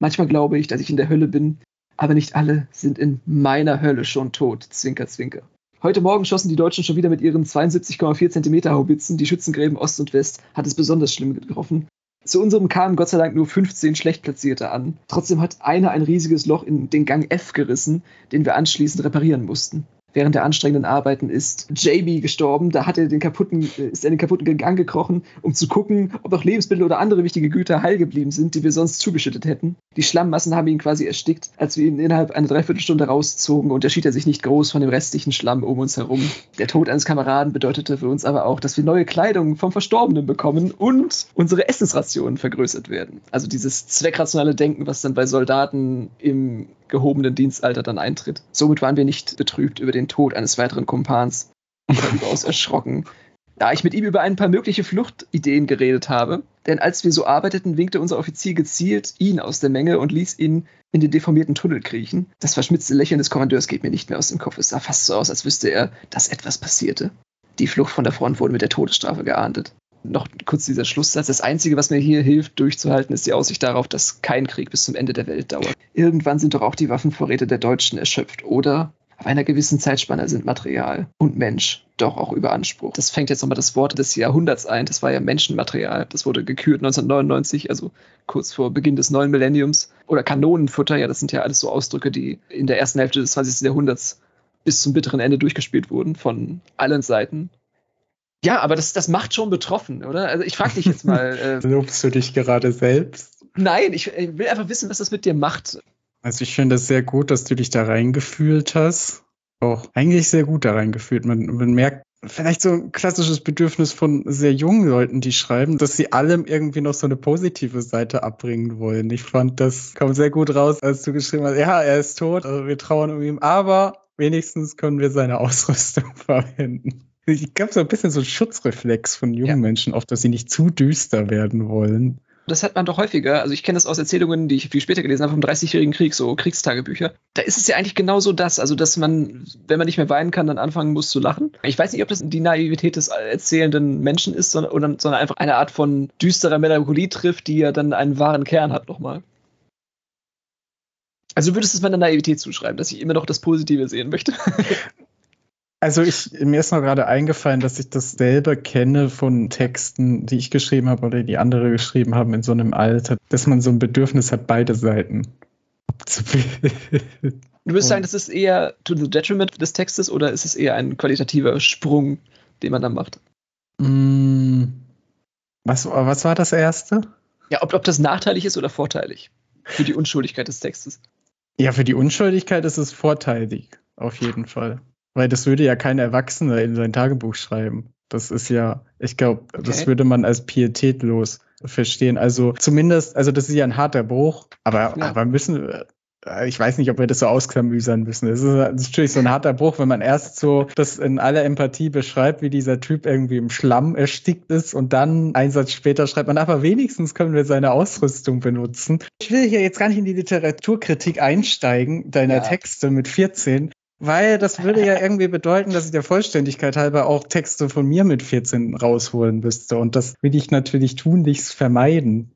Manchmal glaube ich, dass ich in der Hölle bin, aber nicht alle sind in meiner Hölle schon tot. Zwinker, zwinker. Heute Morgen schossen die Deutschen schon wieder mit ihren 72,4 cm Haubitzen. Die Schützengräben Ost und West hat es besonders schlimm getroffen. Zu unserem kamen Gott sei Dank nur 15 schlecht Platzierte an. Trotzdem hat einer ein riesiges Loch in den Gang F gerissen, den wir anschließend reparieren mussten während der anstrengenden Arbeiten ist JB gestorben. Da hat er den kaputten, ist er in den kaputten Gang gekrochen, um zu gucken, ob noch Lebensmittel oder andere wichtige Güter heil geblieben sind, die wir sonst zugeschüttet hätten. Die Schlammmassen haben ihn quasi erstickt. Als wir ihn innerhalb einer Dreiviertelstunde rauszogen, unterschied er sich nicht groß von dem restlichen Schlamm um uns herum. Der Tod eines Kameraden bedeutete für uns aber auch, dass wir neue Kleidung vom Verstorbenen bekommen und unsere Essensrationen vergrößert werden. Also dieses zweckrationale Denken, was dann bei Soldaten im gehobenen Dienstalter dann eintritt. Somit waren wir nicht betrübt über den Tod eines weiteren Kumpans oder überaus erschrocken, da ich mit ihm über ein paar mögliche Fluchtideen geredet habe. Denn als wir so arbeiteten, winkte unser Offizier gezielt ihn aus der Menge und ließ ihn in den deformierten Tunnel kriechen. Das verschmitzte Lächeln des Kommandeurs geht mir nicht mehr aus dem Kopf. Es sah fast so aus, als wüsste er, dass etwas passierte. Die Flucht von der Front wurde mit der Todesstrafe geahndet noch kurz dieser Schlusssatz. Das Einzige, was mir hier hilft, durchzuhalten, ist die Aussicht darauf, dass kein Krieg bis zum Ende der Welt dauert. Irgendwann sind doch auch die Waffenvorräte der Deutschen erschöpft, oder? Auf einer gewissen Zeitspanne sind Material und Mensch doch auch überansprucht. Das fängt jetzt nochmal das Wort des Jahrhunderts ein. Das war ja Menschenmaterial. Das wurde gekürt 1999, also kurz vor Beginn des neuen Millenniums. Oder Kanonenfutter, ja, das sind ja alles so Ausdrücke, die in der ersten Hälfte des 20. Jahrhunderts bis zum bitteren Ende durchgespielt wurden von allen Seiten. Ja, aber das, das macht schon betroffen, oder? Also ich frage dich jetzt mal. Äh, Lobst du dich gerade selbst? Nein, ich, ich, will einfach wissen, was das mit dir macht. Also ich finde es sehr gut, dass du dich da reingefühlt hast. Auch eigentlich sehr gut da reingefühlt. Man, man merkt vielleicht so ein klassisches Bedürfnis von sehr jungen Leuten, die schreiben, dass sie allem irgendwie noch so eine positive Seite abbringen wollen. Ich fand, das kam sehr gut raus, als du geschrieben hast, ja, er ist tot, also wir trauern um ihn, aber wenigstens können wir seine Ausrüstung verwenden. Ich glaube, so ein bisschen so ein Schutzreflex von jungen ja. Menschen, oft, dass sie nicht zu düster werden wollen. Das hat man doch häufiger. Also ich kenne das aus Erzählungen, die ich viel später gelesen habe, vom 30-jährigen Krieg, so Kriegstagebücher. Da ist es ja eigentlich genauso das, also dass man, wenn man nicht mehr weinen kann, dann anfangen muss zu lachen. Ich weiß nicht, ob das die Naivität des erzählenden Menschen ist, sondern, oder, sondern einfach eine Art von düsterer Melancholie trifft, die ja dann einen wahren Kern hat nochmal. Also würdest du es meiner Naivität zuschreiben, dass ich immer noch das Positive sehen möchte? Also ich, mir ist noch gerade eingefallen, dass ich das selber kenne von Texten, die ich geschrieben habe oder die andere geschrieben haben in so einem Alter, dass man so ein Bedürfnis hat, beide Seiten Du würdest sagen, das ist eher to the detriment des Textes oder ist es eher ein qualitativer Sprung, den man dann macht? Mm, was, was war das erste? Ja, ob, ob das nachteilig ist oder vorteilig für die Unschuldigkeit des Textes. Ja, für die Unschuldigkeit ist es vorteilig, auf jeden Fall. Weil das würde ja kein Erwachsener in sein Tagebuch schreiben. Das ist ja, ich glaube, okay. das würde man als pietätlos verstehen. Also zumindest, also das ist ja ein harter Bruch, aber, ja. aber müssen, äh, ich weiß nicht, ob wir das so ausklamüsern müssen. Es ist natürlich so ein harter Bruch, wenn man erst so das in aller Empathie beschreibt, wie dieser Typ irgendwie im Schlamm erstickt ist und dann einen Satz später schreibt man, aber wenigstens können wir seine Ausrüstung benutzen. Ich will hier jetzt gar nicht in die Literaturkritik einsteigen, deiner ja. Texte mit 14, weil das würde ja irgendwie bedeuten, dass ich der Vollständigkeit halber auch Texte von mir mit 14 rausholen müsste. Und das will ich natürlich tunlichst vermeiden.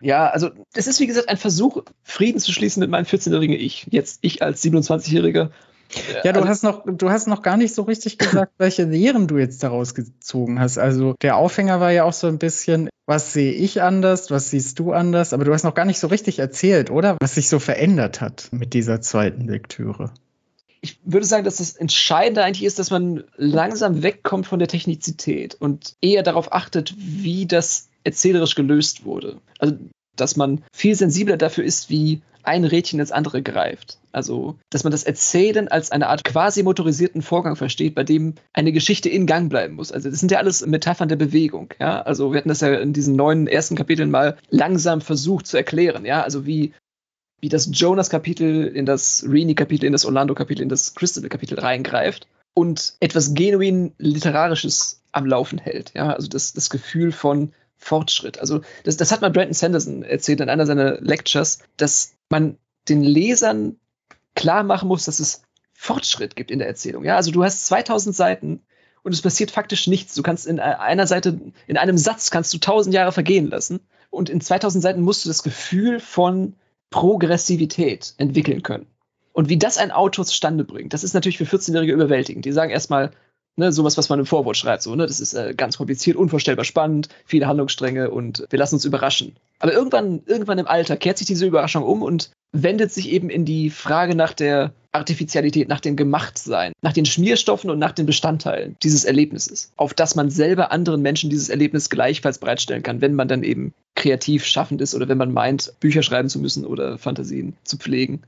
Ja, also es ist wie gesagt ein Versuch, Frieden zu schließen mit meinem 14-jährigen Ich. Jetzt ich als 27-Jähriger. Ja, du also, hast noch, du hast noch gar nicht so richtig gesagt, welche Lehren du jetzt daraus gezogen hast. Also der Aufhänger war ja auch so ein bisschen, was sehe ich anders, was siehst du anders, aber du hast noch gar nicht so richtig erzählt, oder? Was sich so verändert hat mit dieser zweiten Lektüre ich würde sagen, dass das Entscheidende eigentlich ist, dass man langsam wegkommt von der Technizität und eher darauf achtet, wie das erzählerisch gelöst wurde. Also, dass man viel sensibler dafür ist, wie ein Rädchen ins andere greift. Also, dass man das Erzählen als eine Art quasi motorisierten Vorgang versteht, bei dem eine Geschichte in Gang bleiben muss. Also, das sind ja alles Metaphern der Bewegung. Ja, also wir hatten das ja in diesen neuen ersten Kapiteln mal langsam versucht zu erklären. Ja, also wie wie das Jonas-Kapitel in das Rini-Kapitel, in das Orlando-Kapitel, in das Crystal-Kapitel reingreift und etwas genuin Literarisches am Laufen hält. Ja, also das, das Gefühl von Fortschritt. Also das, das hat mal Brandon Sanderson erzählt in einer seiner Lectures, dass man den Lesern klar machen muss, dass es Fortschritt gibt in der Erzählung. Ja, also du hast 2000 Seiten und es passiert faktisch nichts. Du kannst in einer Seite, in einem Satz kannst du 1000 Jahre vergehen lassen und in 2000 Seiten musst du das Gefühl von Progressivität entwickeln können. Und wie das ein Autor zustande bringt, das ist natürlich für 14-Jährige überwältigend. Die sagen erstmal, Ne, sowas, was man im Vorwort schreibt, so, ne, das ist äh, ganz kompliziert, unvorstellbar spannend, viele Handlungsstränge und wir lassen uns überraschen. Aber irgendwann, irgendwann im Alter kehrt sich diese Überraschung um und wendet sich eben in die Frage nach der Artificialität, nach dem Gemachtsein, nach den Schmierstoffen und nach den Bestandteilen dieses Erlebnisses, auf das man selber anderen Menschen dieses Erlebnis gleichfalls bereitstellen kann, wenn man dann eben kreativ schaffend ist oder wenn man meint, Bücher schreiben zu müssen oder Fantasien zu pflegen.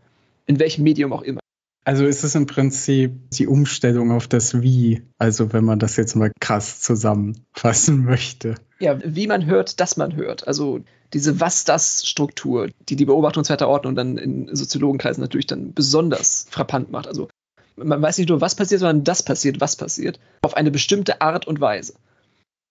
In welchem Medium auch immer. Also ist es im Prinzip die Umstellung auf das Wie, also wenn man das jetzt mal krass zusammenfassen möchte. Ja, wie man hört, dass man hört. Also diese Was-Das-Struktur, die die Beobachtung zweiter Ordnung dann in Soziologenkreisen natürlich dann besonders frappant macht. Also man weiß nicht nur, was passiert, sondern das passiert, was passiert, auf eine bestimmte Art und Weise.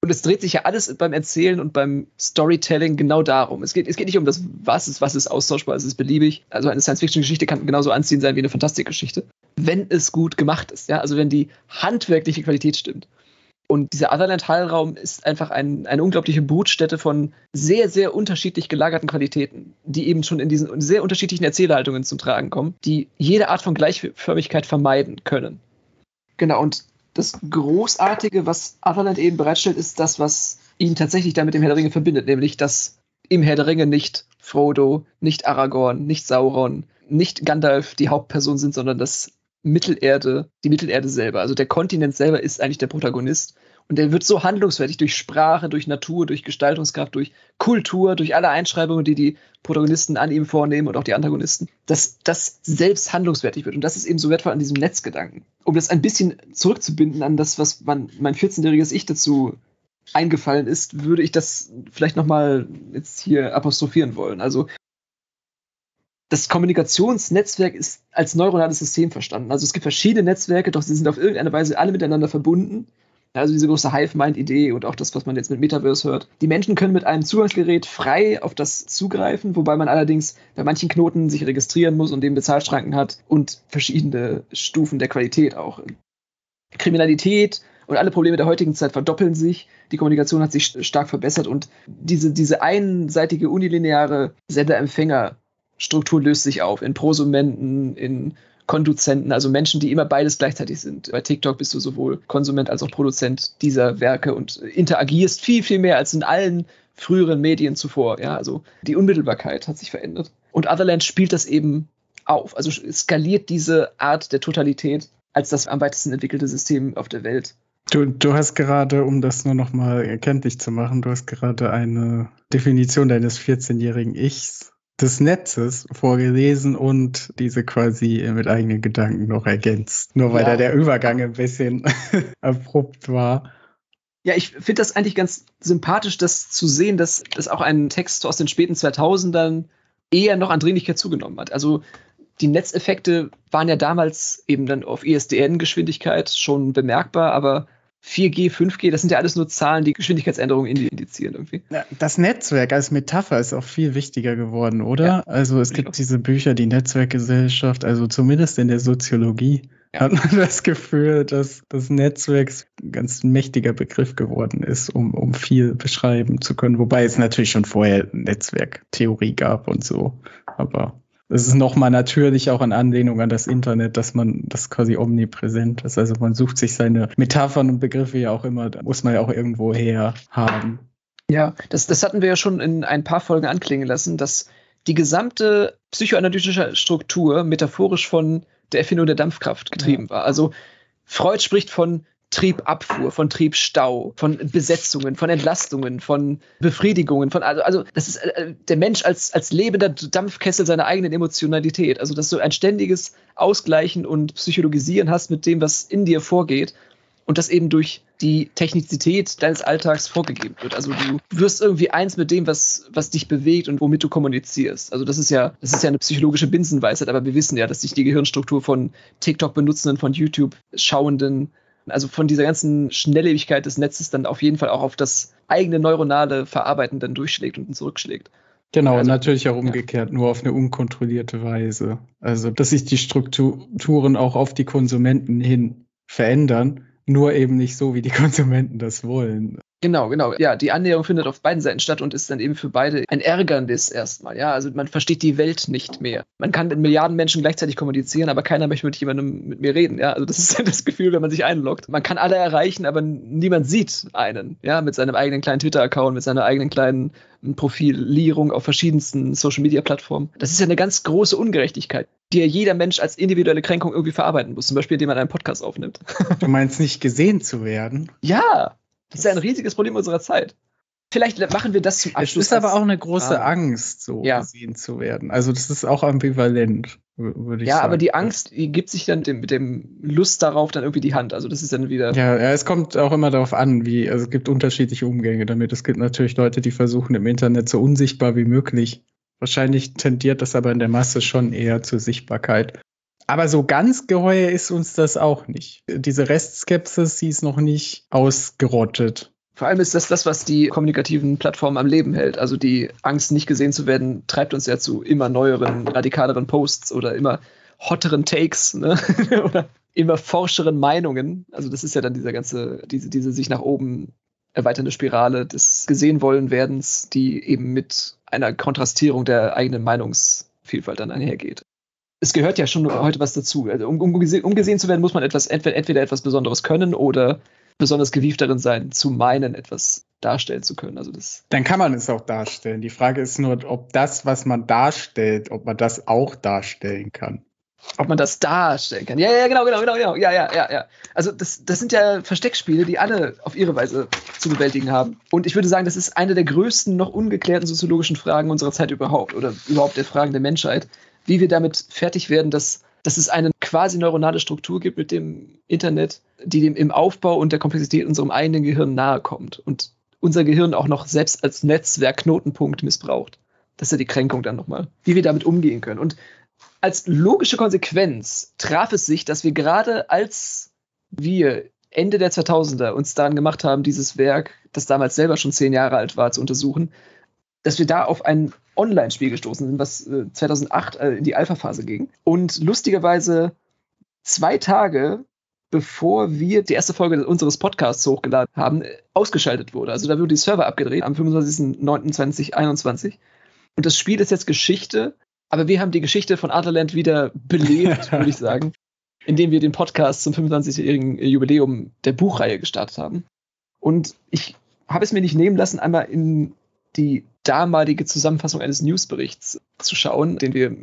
Und es dreht sich ja alles beim Erzählen und beim Storytelling genau darum. Es geht, es geht nicht um das Was ist, was ist austauschbar, es ist beliebig. Also eine Science-Fiction-Geschichte kann genauso anziehend sein wie eine Fantastikgeschichte, wenn es gut gemacht ist. Ja? Also wenn die handwerkliche Qualität stimmt. Und dieser Otherland-Hallraum ist einfach ein, eine unglaubliche Brutstätte von sehr, sehr unterschiedlich gelagerten Qualitäten, die eben schon in diesen sehr unterschiedlichen Erzählhaltungen zum Tragen kommen, die jede Art von Gleichförmigkeit vermeiden können. Genau, und das Großartige, was Otherland eben bereitstellt, ist das, was ihn tatsächlich da mit dem Herr der Ringe verbindet, nämlich dass im Herr der Ringe nicht Frodo, nicht Aragorn, nicht Sauron, nicht Gandalf die Hauptperson sind, sondern dass Mittelerde, die Mittelerde selber, also der Kontinent selber ist eigentlich der Protagonist und der wird so handlungsfertig durch Sprache, durch Natur, durch Gestaltungskraft, durch Kultur, durch alle Einschreibungen, die die Protagonisten an ihm vornehmen und auch die Antagonisten, dass das selbst handlungsfertig wird. Und das ist eben so wertvoll an diesem Netzgedanken. Um das ein bisschen zurückzubinden an das, was man, mein 14-jähriges Ich dazu eingefallen ist, würde ich das vielleicht nochmal jetzt hier apostrophieren wollen. Also das Kommunikationsnetzwerk ist als neuronales System verstanden. Also es gibt verschiedene Netzwerke, doch sie sind auf irgendeine Weise alle miteinander verbunden also diese große Hive-Mind-Idee und auch das, was man jetzt mit Metaverse hört. Die Menschen können mit einem Zugangsgerät frei auf das zugreifen, wobei man allerdings bei manchen Knoten sich registrieren muss und den Bezahlschranken hat und verschiedene Stufen der Qualität auch. Kriminalität und alle Probleme der heutigen Zeit verdoppeln sich. Die Kommunikation hat sich stark verbessert und diese, diese einseitige unilineare Sender-Empfänger-Struktur löst sich auf in Prosumenten, in Konduzenten, also Menschen, die immer beides gleichzeitig sind. Bei TikTok bist du sowohl Konsument als auch Produzent dieser Werke und interagierst viel, viel mehr als in allen früheren Medien zuvor. Ja, also die Unmittelbarkeit hat sich verändert. Und Otherland spielt das eben auf, also skaliert diese Art der Totalität als das am weitesten entwickelte System auf der Welt. Du, du hast gerade, um das nur noch mal erkenntlich zu machen, du hast gerade eine Definition deines 14-jährigen Ichs des Netzes vorgelesen und diese quasi mit eigenen Gedanken noch ergänzt. Nur weil ja. da der Übergang ein bisschen abrupt war. Ja, ich finde das eigentlich ganz sympathisch, das zu sehen, dass das auch ein Text aus den späten 2000ern eher noch an Dringlichkeit zugenommen hat. Also die Netzeffekte waren ja damals eben dann auf ISDN-Geschwindigkeit e schon bemerkbar, aber 4G, 5G, das sind ja alles nur Zahlen, die Geschwindigkeitsänderungen indizieren irgendwie. Das Netzwerk als Metapher ist auch viel wichtiger geworden, oder? Ja, also es gibt diese Bücher, die Netzwerkgesellschaft, also zumindest in der Soziologie ja. hat man das Gefühl, dass das Netzwerk ein ganz mächtiger Begriff geworden ist, um, um viel beschreiben zu können. Wobei es natürlich schon vorher Netzwerktheorie gab und so. Aber es ist nochmal natürlich auch in Anlehnung an das Internet, dass man das quasi omnipräsent ist. Also man sucht sich seine Metaphern und Begriffe ja auch immer, da muss man ja auch irgendwo her haben. Ja, das, das hatten wir ja schon in ein paar Folgen anklingen lassen, dass die gesamte psychoanalytische Struktur metaphorisch von der Erfindung der Dampfkraft getrieben ja. war. Also Freud spricht von Triebabfuhr, von Triebstau, von Besetzungen, von Entlastungen, von Befriedigungen, von also, also das ist äh, der Mensch als, als lebender Dampfkessel seiner eigenen Emotionalität. Also dass du ein ständiges Ausgleichen und Psychologisieren hast mit dem, was in dir vorgeht und das eben durch die Technizität deines Alltags vorgegeben wird. Also du wirst irgendwie eins mit dem, was, was dich bewegt und womit du kommunizierst. Also das ist ja, das ist ja eine psychologische Binsenweisheit, aber wir wissen ja, dass sich die Gehirnstruktur von TikTok-Benutzenden, von YouTube-Schauenden also von dieser ganzen Schnelllebigkeit des Netzes dann auf jeden Fall auch auf das eigene neuronale Verarbeiten dann durchschlägt und zurückschlägt. Genau, also, natürlich auch umgekehrt, ja. nur auf eine unkontrollierte Weise. Also, dass sich die Strukturen auch auf die Konsumenten hin verändern, nur eben nicht so, wie die Konsumenten das wollen. Genau, genau. Ja, die Annäherung findet auf beiden Seiten statt und ist dann eben für beide ein Ärgernis erstmal. Ja, also man versteht die Welt nicht mehr. Man kann mit Milliarden Menschen gleichzeitig kommunizieren, aber keiner möchte mit jemandem mit mir reden. Ja, also das ist das Gefühl, wenn man sich einloggt. Man kann alle erreichen, aber niemand sieht einen. Ja, mit seinem eigenen kleinen Twitter-Account, mit seiner eigenen kleinen Profilierung auf verschiedensten Social-Media-Plattformen. Das ist ja eine ganz große Ungerechtigkeit, die ja jeder Mensch als individuelle Kränkung irgendwie verarbeiten muss. Zum Beispiel, indem man einen Podcast aufnimmt. Du meinst nicht gesehen zu werden? Ja, das ist ja ein riesiges Problem unserer Zeit. Vielleicht machen wir das zum Abschluss. Es ist aber auch eine große ah. Angst, so ja. gesehen zu werden. Also das ist auch ambivalent, würde ich ja, sagen. Ja, aber die Angst, die gibt sich dann dem, mit dem Lust darauf dann irgendwie die Hand. Also das ist dann wieder. Ja, ja, es kommt auch immer darauf an, wie, also es gibt unterschiedliche Umgänge damit. Es gibt natürlich Leute, die versuchen im Internet so unsichtbar wie möglich. Wahrscheinlich tendiert das aber in der Masse schon eher zur Sichtbarkeit. Aber so ganz geheuer ist uns das auch nicht. Diese Restskepsis, die ist noch nicht ausgerottet. Vor allem ist das das, was die kommunikativen Plattformen am Leben hält. Also die Angst, nicht gesehen zu werden, treibt uns ja zu immer neueren, radikaleren Posts oder immer hotteren Takes ne? oder immer forscheren Meinungen. Also das ist ja dann dieser ganze, diese, diese sich nach oben erweiternde Spirale des gesehen wollen werdens, die eben mit einer Kontrastierung der eigenen Meinungsvielfalt dann einhergeht es gehört ja schon heute was dazu. Also, um, um, um, gesehen zu werden, muss man etwas, entweder, entweder etwas Besonderes können oder besonders gewieft darin sein, zu meinen, etwas darstellen zu können. Also das Dann kann man es auch darstellen. Die Frage ist nur, ob das, was man darstellt, ob man das auch darstellen kann. Ob man das darstellen kann. Ja, ja, genau, genau, genau, genau. Ja, ja, ja, ja. Also das, das sind ja Versteckspiele, die alle auf ihre Weise zu bewältigen haben. Und ich würde sagen, das ist eine der größten, noch ungeklärten soziologischen Fragen unserer Zeit überhaupt oder überhaupt der Fragen der Menschheit wie wir damit fertig werden, dass, dass es eine quasi neuronale Struktur gibt mit dem Internet, die dem im Aufbau und der Komplexität unserem eigenen Gehirn nahe kommt und unser Gehirn auch noch selbst als Netzwerk-Knotenpunkt missbraucht. Das ist ja die Kränkung dann nochmal. Wie wir damit umgehen können. Und als logische Konsequenz traf es sich, dass wir gerade als wir Ende der 2000er uns daran gemacht haben, dieses Werk, das damals selber schon zehn Jahre alt war, zu untersuchen, dass wir da auf ein Online-Spiel gestoßen sind, was äh, 2008 äh, in die Alpha-Phase ging. Und lustigerweise zwei Tage bevor wir die erste Folge unseres Podcasts hochgeladen haben, äh, ausgeschaltet wurde. Also da wurde die Server abgedreht am 25.09.2021. Und das Spiel ist jetzt Geschichte, aber wir haben die Geschichte von Adlerland wieder belebt, würde ich sagen, indem wir den Podcast zum 25-jährigen Jubiläum der Buchreihe gestartet haben. Und ich habe es mir nicht nehmen lassen, einmal in die damalige Zusammenfassung eines Newsberichts zu schauen, den wir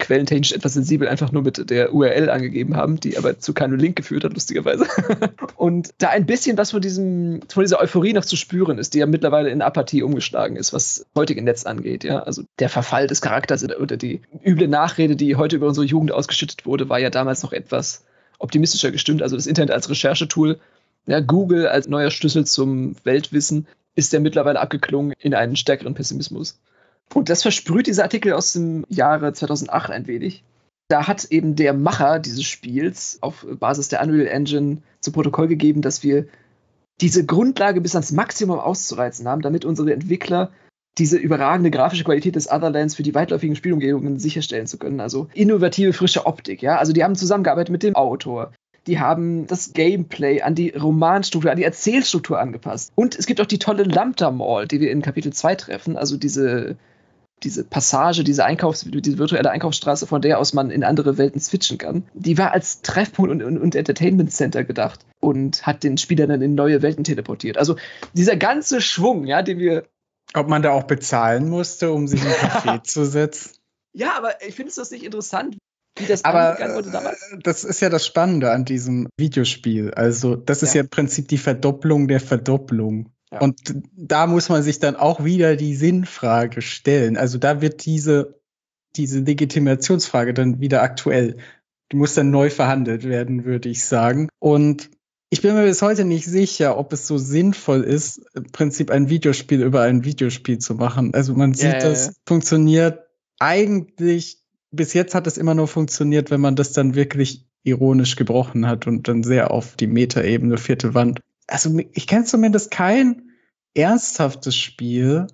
quellentechnisch etwas sensibel einfach nur mit der URL angegeben haben, die aber zu keinem Link geführt hat, lustigerweise. und da ein bisschen was von diesem, von dieser Euphorie noch zu spüren ist, die ja mittlerweile in Apathie umgeschlagen ist, was heutige Netz angeht, ja. Also der Verfall des Charakters oder die üble Nachrede, die heute über unsere Jugend ausgeschüttet wurde, war ja damals noch etwas optimistischer gestimmt. Also das Internet als Recherchetool, ja, Google als neuer Schlüssel zum Weltwissen ist der mittlerweile abgeklungen in einen stärkeren Pessimismus. Und das versprüht dieser Artikel aus dem Jahre 2008 ein wenig. Da hat eben der Macher dieses Spiels auf Basis der Unreal Engine zu Protokoll gegeben, dass wir diese Grundlage bis ans Maximum auszureizen haben, damit unsere Entwickler diese überragende grafische Qualität des Otherlands für die weitläufigen Spielumgebungen sicherstellen zu können. Also innovative, frische Optik, ja. Also die haben zusammengearbeitet mit dem Autor, die haben das Gameplay an die Romanstruktur, an die Erzählstruktur angepasst. Und es gibt auch die tolle Lambda Mall, die wir in Kapitel 2 treffen, also diese, diese Passage, diese Einkaufs-, diese virtuelle Einkaufsstraße, von der aus man in andere Welten switchen kann. Die war als Treffpunkt und, und, und Entertainment Center gedacht und hat den Spieler dann in neue Welten teleportiert. Also dieser ganze Schwung, ja, den wir. Ob man da auch bezahlen musste, um sich in ein Café zu setzen? Ja, aber ich finde es das nicht interessant, wie das Aber wurde damals? Äh, das ist ja das Spannende an diesem Videospiel. Also, das ist ja, ja im Prinzip die Verdopplung der Verdopplung. Ja. Und da muss man sich dann auch wieder die Sinnfrage stellen. Also da wird diese, diese Legitimationsfrage dann wieder aktuell. Die muss dann neu verhandelt werden, würde ich sagen. Und ich bin mir bis heute nicht sicher, ob es so sinnvoll ist, im Prinzip ein Videospiel über ein Videospiel zu machen. Also man sieht, yeah. das funktioniert eigentlich bis jetzt hat es immer nur funktioniert, wenn man das dann wirklich ironisch gebrochen hat und dann sehr auf die Metaebene vierte Wand. Also ich kenne zumindest kein ernsthaftes Spiel,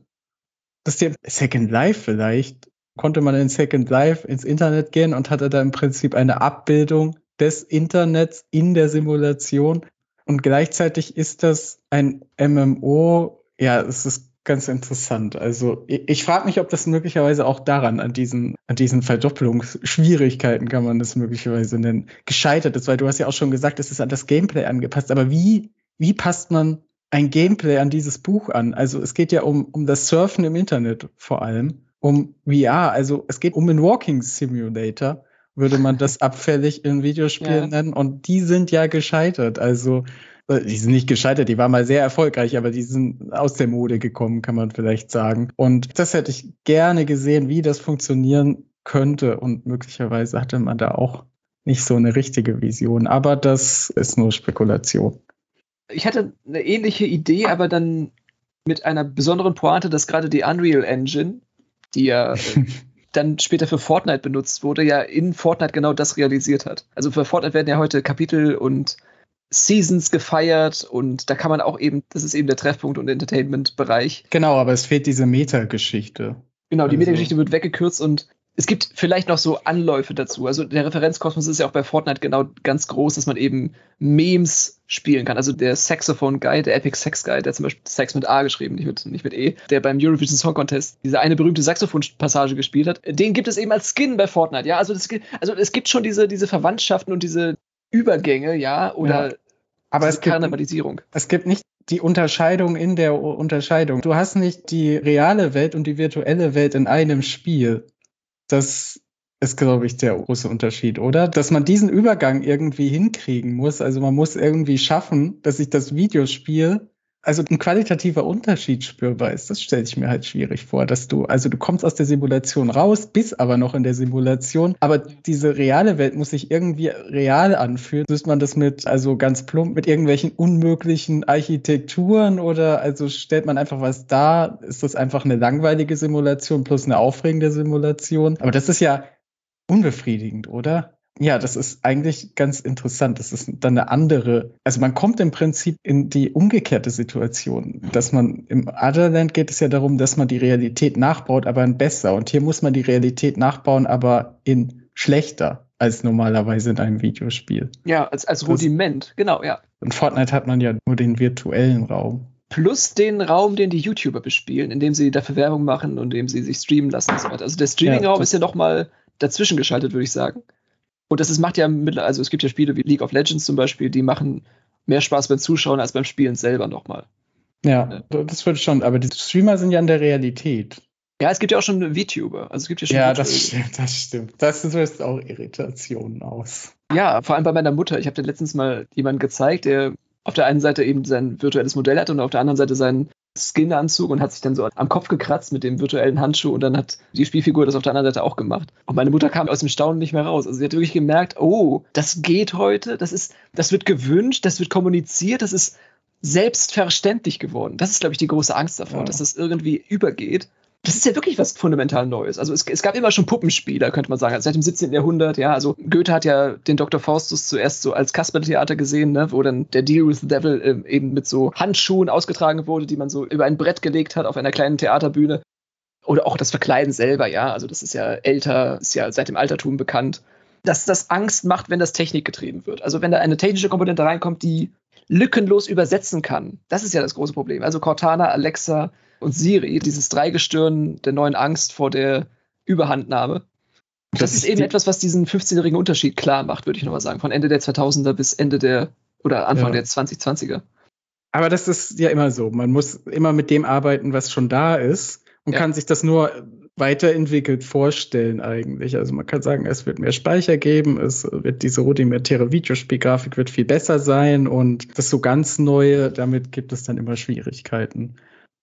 das der Second Life vielleicht, konnte man in Second Life ins Internet gehen und hatte da im Prinzip eine Abbildung des Internets in der Simulation. Und gleichzeitig ist das ein MMO, ja, es ist ganz interessant. Also ich, ich frage mich, ob das möglicherweise auch daran, an diesen, an diesen Verdopplungsschwierigkeiten kann man das möglicherweise nennen, gescheitert ist, weil du hast ja auch schon gesagt, es ist an das Gameplay angepasst. Aber wie, wie passt man ein Gameplay an dieses Buch an? Also es geht ja um, um das Surfen im Internet vor allem, um VR, also es geht um einen Walking Simulator würde man das abfällig in Videospielen ja. nennen. Und die sind ja gescheitert. Also die sind nicht gescheitert, die waren mal sehr erfolgreich, aber die sind aus der Mode gekommen, kann man vielleicht sagen. Und das hätte ich gerne gesehen, wie das funktionieren könnte. Und möglicherweise hatte man da auch nicht so eine richtige Vision. Aber das ist nur Spekulation. Ich hatte eine ähnliche Idee, aber dann mit einer besonderen Pointe, dass gerade die Unreal Engine, die ja äh, dann später für Fortnite benutzt wurde, ja in Fortnite genau das realisiert hat. Also für Fortnite werden ja heute Kapitel und Seasons gefeiert und da kann man auch eben, das ist eben der Treffpunkt und Entertainment-Bereich. Genau, aber es fehlt diese Metageschichte. Genau, die also. Metageschichte wird weggekürzt und es gibt vielleicht noch so Anläufe dazu. Also der Referenzkosmos ist ja auch bei Fortnite genau ganz groß, dass man eben Memes spielen kann. Also der Saxophone Guy, der Epic Sex Guy, der zum Beispiel Sex mit A geschrieben, nicht mit, nicht mit E, der beim Eurovision Song Contest diese eine berühmte Saxophon-Passage gespielt hat, den gibt es eben als Skin bei Fortnite. Ja, also, das, also es gibt schon diese, diese Verwandtschaften und diese Übergänge, ja, oder ja. Aber es Karnevalisierung. Gibt, es gibt nicht die Unterscheidung in der Unterscheidung. Du hast nicht die reale Welt und die virtuelle Welt in einem Spiel. Das ist, glaube ich, der große Unterschied, oder? Dass man diesen Übergang irgendwie hinkriegen muss. Also man muss irgendwie schaffen, dass sich das Videospiel also ein qualitativer Unterschied spürbar ist, das stelle ich mir halt schwierig vor, dass du, also du kommst aus der Simulation raus, bist aber noch in der Simulation, aber diese reale Welt muss sich irgendwie real anfühlen. Müsste man das mit, also ganz plump, mit irgendwelchen unmöglichen Architekturen oder also stellt man einfach was da, ist das einfach eine langweilige Simulation plus eine aufregende Simulation. Aber das ist ja unbefriedigend, oder? Ja, das ist eigentlich ganz interessant. Das ist dann eine andere, also man kommt im Prinzip in die umgekehrte Situation, dass man im Otherland geht es ja darum, dass man die Realität nachbaut, aber in besser. Und hier muss man die Realität nachbauen, aber in schlechter als normalerweise in einem Videospiel. Ja, als, als Rudiment, das, genau, ja. In Fortnite hat man ja nur den virtuellen Raum. Plus den Raum, den die YouTuber bespielen, indem sie dafür Werbung machen und indem sie sich streamen lassen und so weiter. Also der Streaming-Raum ja, ist ja noch mal dazwischen geschaltet, würde ich sagen. Und das ist, macht ja mittlerweile, also es gibt ja Spiele wie League of Legends zum Beispiel, die machen mehr Spaß beim Zuschauen als beim Spielen selber nochmal. Ja, das würde schon, aber die Streamer sind ja in der Realität. Ja, es gibt ja auch schon VTuber. Also es gibt ja schon. Ja, das stimmt, das stimmt. Das löst auch Irritationen aus. Ja, vor allem bei meiner Mutter. Ich habe dir letztens mal jemanden gezeigt, der auf der einen Seite eben sein virtuelles Modell hat und auf der anderen Seite seinen Skin-Anzug und hat sich dann so am Kopf gekratzt mit dem virtuellen Handschuh und dann hat die Spielfigur das auf der anderen Seite auch gemacht. Und meine Mutter kam aus dem Staunen nicht mehr raus. Also sie hat wirklich gemerkt, oh, das geht heute, das ist, das wird gewünscht, das wird kommuniziert, das ist selbstverständlich geworden. Das ist, glaube ich, die große Angst davor, ja. dass das irgendwie übergeht das ist ja wirklich was fundamental Neues. Also es, es, gab immer schon Puppenspieler, könnte man sagen, also seit dem 17. Jahrhundert, ja. Also Goethe hat ja den Dr. Faustus zuerst so als Kaspertheater gesehen, ne, wo dann der Deal with the Devil äh, eben mit so Handschuhen ausgetragen wurde, die man so über ein Brett gelegt hat auf einer kleinen Theaterbühne. Oder auch das Verkleiden selber, ja. Also das ist ja älter, ist ja seit dem Altertum bekannt. Dass das Angst macht, wenn das Technik getrieben wird. Also wenn da eine technische Komponente reinkommt, die lückenlos übersetzen kann. Das ist ja das große Problem. Also Cortana, Alexa, und Siri, dieses Dreigestirn der neuen Angst vor der Überhandnahme. Das, das ist eben etwas, was diesen 15-jährigen Unterschied klar macht, würde ich nochmal sagen, von Ende der 2000er bis Ende der oder Anfang ja. der 2020er. Aber das ist ja immer so. Man muss immer mit dem arbeiten, was schon da ist und ja. kann sich das nur weiterentwickelt vorstellen eigentlich. Also man kann sagen, es wird mehr Speicher geben, es wird diese rudimentäre Videospielgrafik wird viel besser sein und das so ganz neue, damit gibt es dann immer Schwierigkeiten.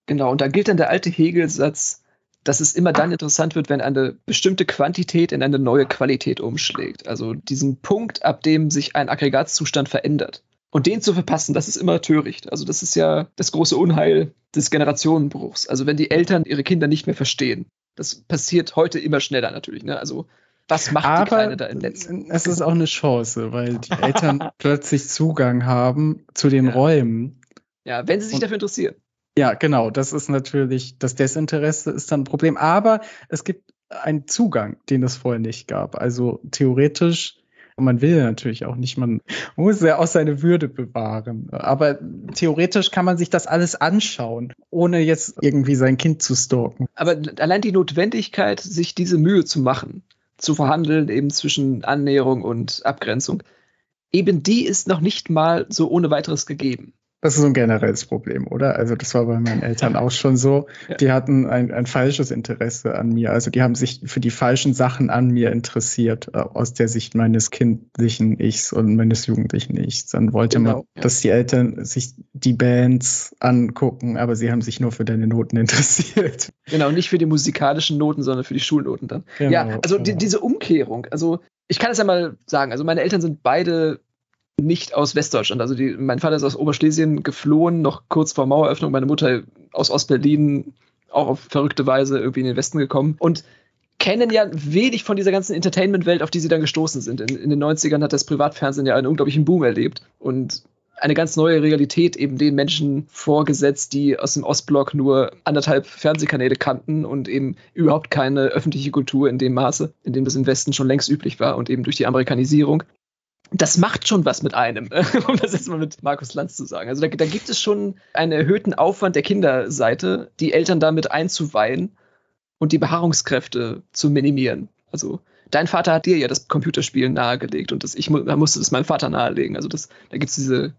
Genau, und da gilt dann der alte Hegelsatz, dass es immer dann interessant wird, wenn eine bestimmte Quantität in eine neue Qualität umschlägt. Also diesen Punkt, ab dem sich ein Aggregatzustand verändert. Und den zu verpassen, das ist immer töricht. Also das ist ja das große Unheil des Generationenbruchs. Also wenn die Eltern ihre Kinder nicht mehr verstehen. Das passiert heute immer schneller natürlich. Ne? Also was macht Aber die Kleine da im Netz? Es ist auch eine Chance, weil die Eltern plötzlich Zugang haben zu den ja. Räumen. Ja, wenn sie sich Und dafür interessieren. Ja, genau. Das ist natürlich, das Desinteresse ist dann ein Problem. Aber es gibt einen Zugang, den es vorher nicht gab. Also theoretisch man will natürlich auch nicht, man muss ja auch seine Würde bewahren. Aber theoretisch kann man sich das alles anschauen, ohne jetzt irgendwie sein Kind zu stalken. Aber allein die Notwendigkeit, sich diese Mühe zu machen, zu verhandeln, eben zwischen Annäherung und Abgrenzung, eben die ist noch nicht mal so ohne weiteres gegeben. Das ist so ein generelles Problem, oder? Also das war bei meinen Eltern auch schon so. Die hatten ein, ein falsches Interesse an mir. Also die haben sich für die falschen Sachen an mir interessiert, äh, aus der Sicht meines kindlichen Ichs und meines jugendlichen Ichs. Dann wollte genau, man, ja. dass die Eltern sich die Bands angucken, aber sie haben sich nur für deine Noten interessiert. Genau, nicht für die musikalischen Noten, sondern für die Schulnoten dann. Genau, ja, also genau. die, diese Umkehrung, also ich kann es ja mal sagen, also meine Eltern sind beide nicht aus Westdeutschland. Also die, mein Vater ist aus Oberschlesien geflohen, noch kurz vor Maueröffnung, meine Mutter aus Ostberlin, auch auf verrückte Weise irgendwie in den Westen gekommen. Und kennen ja wenig von dieser ganzen Entertainment-Welt, auf die sie dann gestoßen sind. In, in, den 90ern hat das Privatfernsehen ja einen unglaublichen Boom erlebt und eine ganz neue Realität eben den Menschen vorgesetzt, die aus dem Ostblock nur anderthalb Fernsehkanäle kannten und eben überhaupt keine öffentliche Kultur in dem Maße, in dem das im Westen schon längst üblich war und eben durch die Amerikanisierung das macht schon was mit einem, um das jetzt mal mit Markus Lanz zu sagen. Also da, da, gibt es schon einen erhöhten Aufwand der Kinderseite, die Eltern damit einzuweihen und die Beharrungskräfte zu minimieren. Also dein Vater hat dir ja das Computerspielen nahegelegt und das, ich musste das meinem Vater nahelegen. Also das, da gibt es diese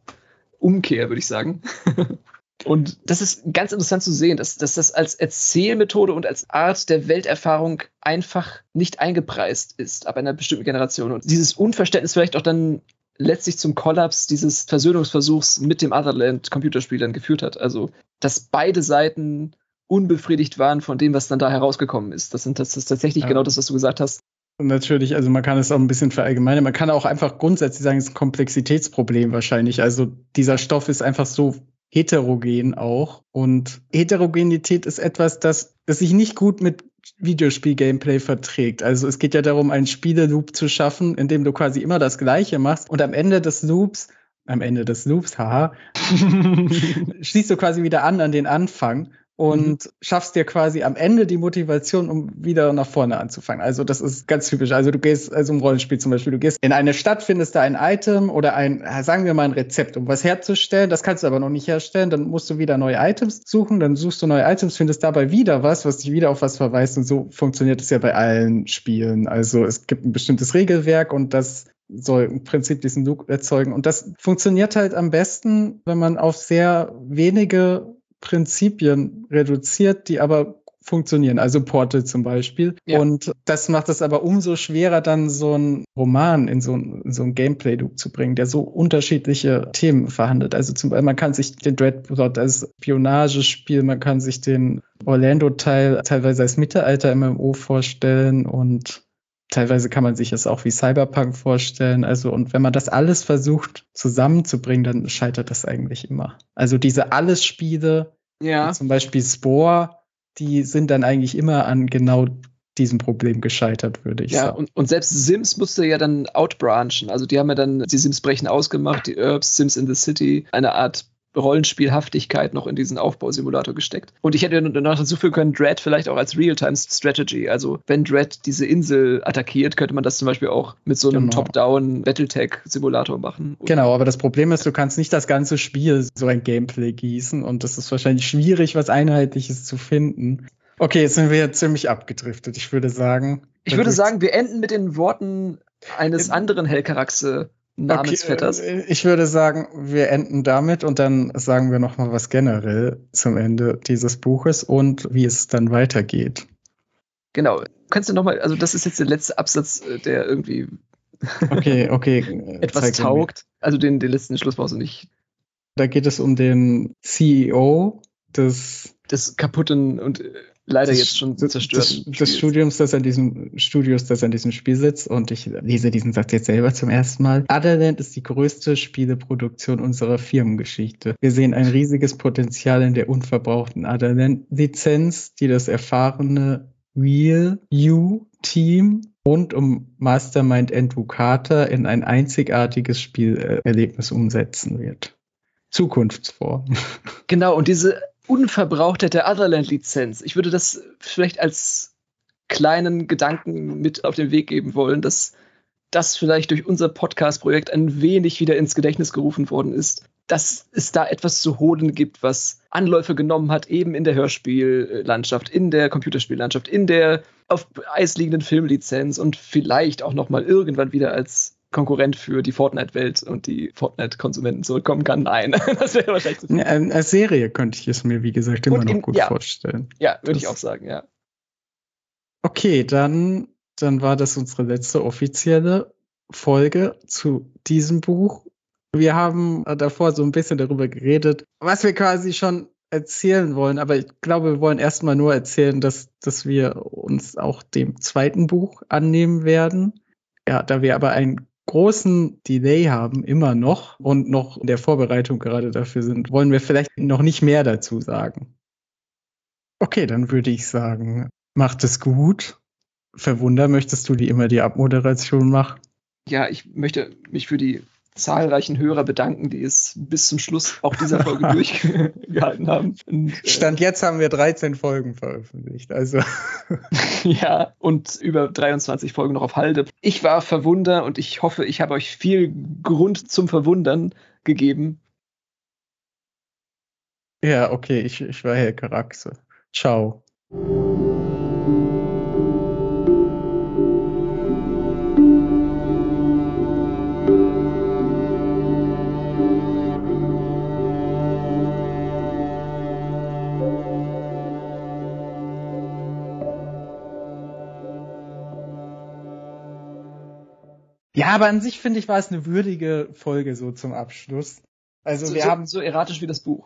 Umkehr, würde ich sagen. Und das ist ganz interessant zu sehen, dass, dass das als Erzählmethode und als Art der Welterfahrung einfach nicht eingepreist ist ab einer bestimmten Generation. Und dieses Unverständnis vielleicht auch dann letztlich zum Kollaps dieses Versöhnungsversuchs mit dem Otherland Computerspiel dann geführt hat. Also, dass beide Seiten unbefriedigt waren von dem, was dann da herausgekommen ist. Das, sind, das ist tatsächlich ja. genau das, was du gesagt hast. Und natürlich, also man kann es auch ein bisschen verallgemeinern. Man kann auch einfach grundsätzlich sagen, es ist ein Komplexitätsproblem wahrscheinlich. Also dieser Stoff ist einfach so heterogen auch. Und Heterogenität ist etwas, das, das sich nicht gut mit Videospiel-Gameplay verträgt. Also es geht ja darum, einen Spieleloop zu schaffen, in dem du quasi immer das Gleiche machst und am Ende des Loops, am Ende des Loops, haha, schließt du quasi wieder an an den Anfang und mhm. schaffst dir quasi am Ende die Motivation, um wieder nach vorne anzufangen. Also das ist ganz typisch. Also du gehst, also im Rollenspiel zum Beispiel, du gehst in eine Stadt, findest da ein Item oder ein, sagen wir mal ein Rezept, um was herzustellen. Das kannst du aber noch nicht herstellen. Dann musst du wieder neue Items suchen. Dann suchst du neue Items, findest dabei wieder was, was dich wieder auf was verweist. Und so funktioniert es ja bei allen Spielen. Also es gibt ein bestimmtes Regelwerk und das soll im Prinzip diesen Look erzeugen. Und das funktioniert halt am besten, wenn man auf sehr wenige Prinzipien reduziert, die aber funktionieren, also Portal zum Beispiel. Ja. Und das macht es aber umso schwerer, dann so einen Roman in so ein, so ein Gameplay-Loop zu bringen, der so unterschiedliche Themen verhandelt. Also zum Beispiel, man kann sich den Dreadplot als Spionagespiel, man kann sich den Orlando-Teil teilweise als Mittelalter-MMO vorstellen und Teilweise kann man sich es auch wie Cyberpunk vorstellen. Also, und wenn man das alles versucht zusammenzubringen, dann scheitert das eigentlich immer. Also diese Alles-Spiele, ja. zum Beispiel Spore, die sind dann eigentlich immer an genau diesem Problem gescheitert, würde ich ja, sagen. Und, und selbst Sims musste ja dann outbranchen. Also die haben ja dann die Sims brechen ausgemacht, die Herbs, Sims in the City, eine Art Rollenspielhaftigkeit noch in diesen Aufbausimulator gesteckt. Und ich hätte noch hinzufügen können, Dread vielleicht auch als Real-Time-Strategy. Also wenn Dread diese Insel attackiert, könnte man das zum Beispiel auch mit so einem genau. Top-Down Battletech-Simulator machen. Genau, aber das Problem ist, du kannst nicht das ganze Spiel so ein Gameplay gießen und das ist wahrscheinlich schwierig, was Einheitliches zu finden. Okay, jetzt sind wir jetzt ziemlich abgedriftet. Ich würde sagen. Ich würde sagen, wir enden mit den Worten eines anderen Hellkaraxe Namensvetters. Okay, äh, ich würde sagen, wir enden damit und dann sagen wir noch mal was generell zum Ende dieses Buches und wie es dann weitergeht. Genau. Kannst du noch mal, also das ist jetzt der letzte Absatz, äh, der irgendwie okay, okay, etwas taugt. Also den, den letzten Schluss brauchst du nicht. Da geht es um den CEO des des kaputten und äh, leider das, jetzt schon zerstört. Des, des Studiums, das an diesem Studios, das an diesem Spiel sitzt und ich lese diesen Satz jetzt selber zum ersten Mal. Otherland ist die größte Spieleproduktion unserer Firmengeschichte. Wir sehen ein riesiges Potenzial in der unverbrauchten Otherland-Lizenz, die das erfahrene Real You Team rund um Mastermind Andrew Carter in ein einzigartiges Spielerlebnis umsetzen wird. Zukunftsform. Genau, und diese Unverbrauchtheit der Otherland-Lizenz. Ich würde das vielleicht als kleinen Gedanken mit auf den Weg geben wollen, dass das vielleicht durch unser Podcast-Projekt ein wenig wieder ins Gedächtnis gerufen worden ist, dass es da etwas zu holen gibt, was Anläufe genommen hat, eben in der Hörspiellandschaft, in der Computerspiellandschaft, in der auf Eis liegenden Filmlizenz und vielleicht auch noch mal irgendwann wieder als Konkurrent für die Fortnite-Welt und die Fortnite-Konsumenten zurückkommen kann. Nein, das wäre wahrscheinlich zu viel. Als Serie könnte ich es mir, wie gesagt, immer in, noch gut ja, vorstellen. Ja, würde ich auch sagen, ja. Okay, dann, dann war das unsere letzte offizielle Folge zu diesem Buch. Wir haben davor so ein bisschen darüber geredet, was wir quasi schon erzählen wollen, aber ich glaube, wir wollen erstmal nur erzählen, dass, dass wir uns auch dem zweiten Buch annehmen werden. Ja, da wir aber einen großen Delay haben, immer noch, und noch in der Vorbereitung gerade dafür sind, wollen wir vielleicht noch nicht mehr dazu sagen. Okay, dann würde ich sagen, macht es gut. Verwunder, möchtest du die immer die Abmoderation machen? Ja, ich möchte mich für die zahlreichen Hörer bedanken, die es bis zum Schluss auch dieser Folge durchgehalten haben. Und, äh, Stand jetzt haben wir 13 Folgen veröffentlicht, also. ja, und über 23 Folgen noch auf Halde. Ich war verwundert und ich hoffe, ich habe euch viel Grund zum Verwundern gegeben. Ja, okay, ich, ich war Herr Karaxe. Ciao. Ja, aber an sich finde ich, war es eine würdige Folge so zum Abschluss. Also so, wir so, haben so erratisch wie das Buch.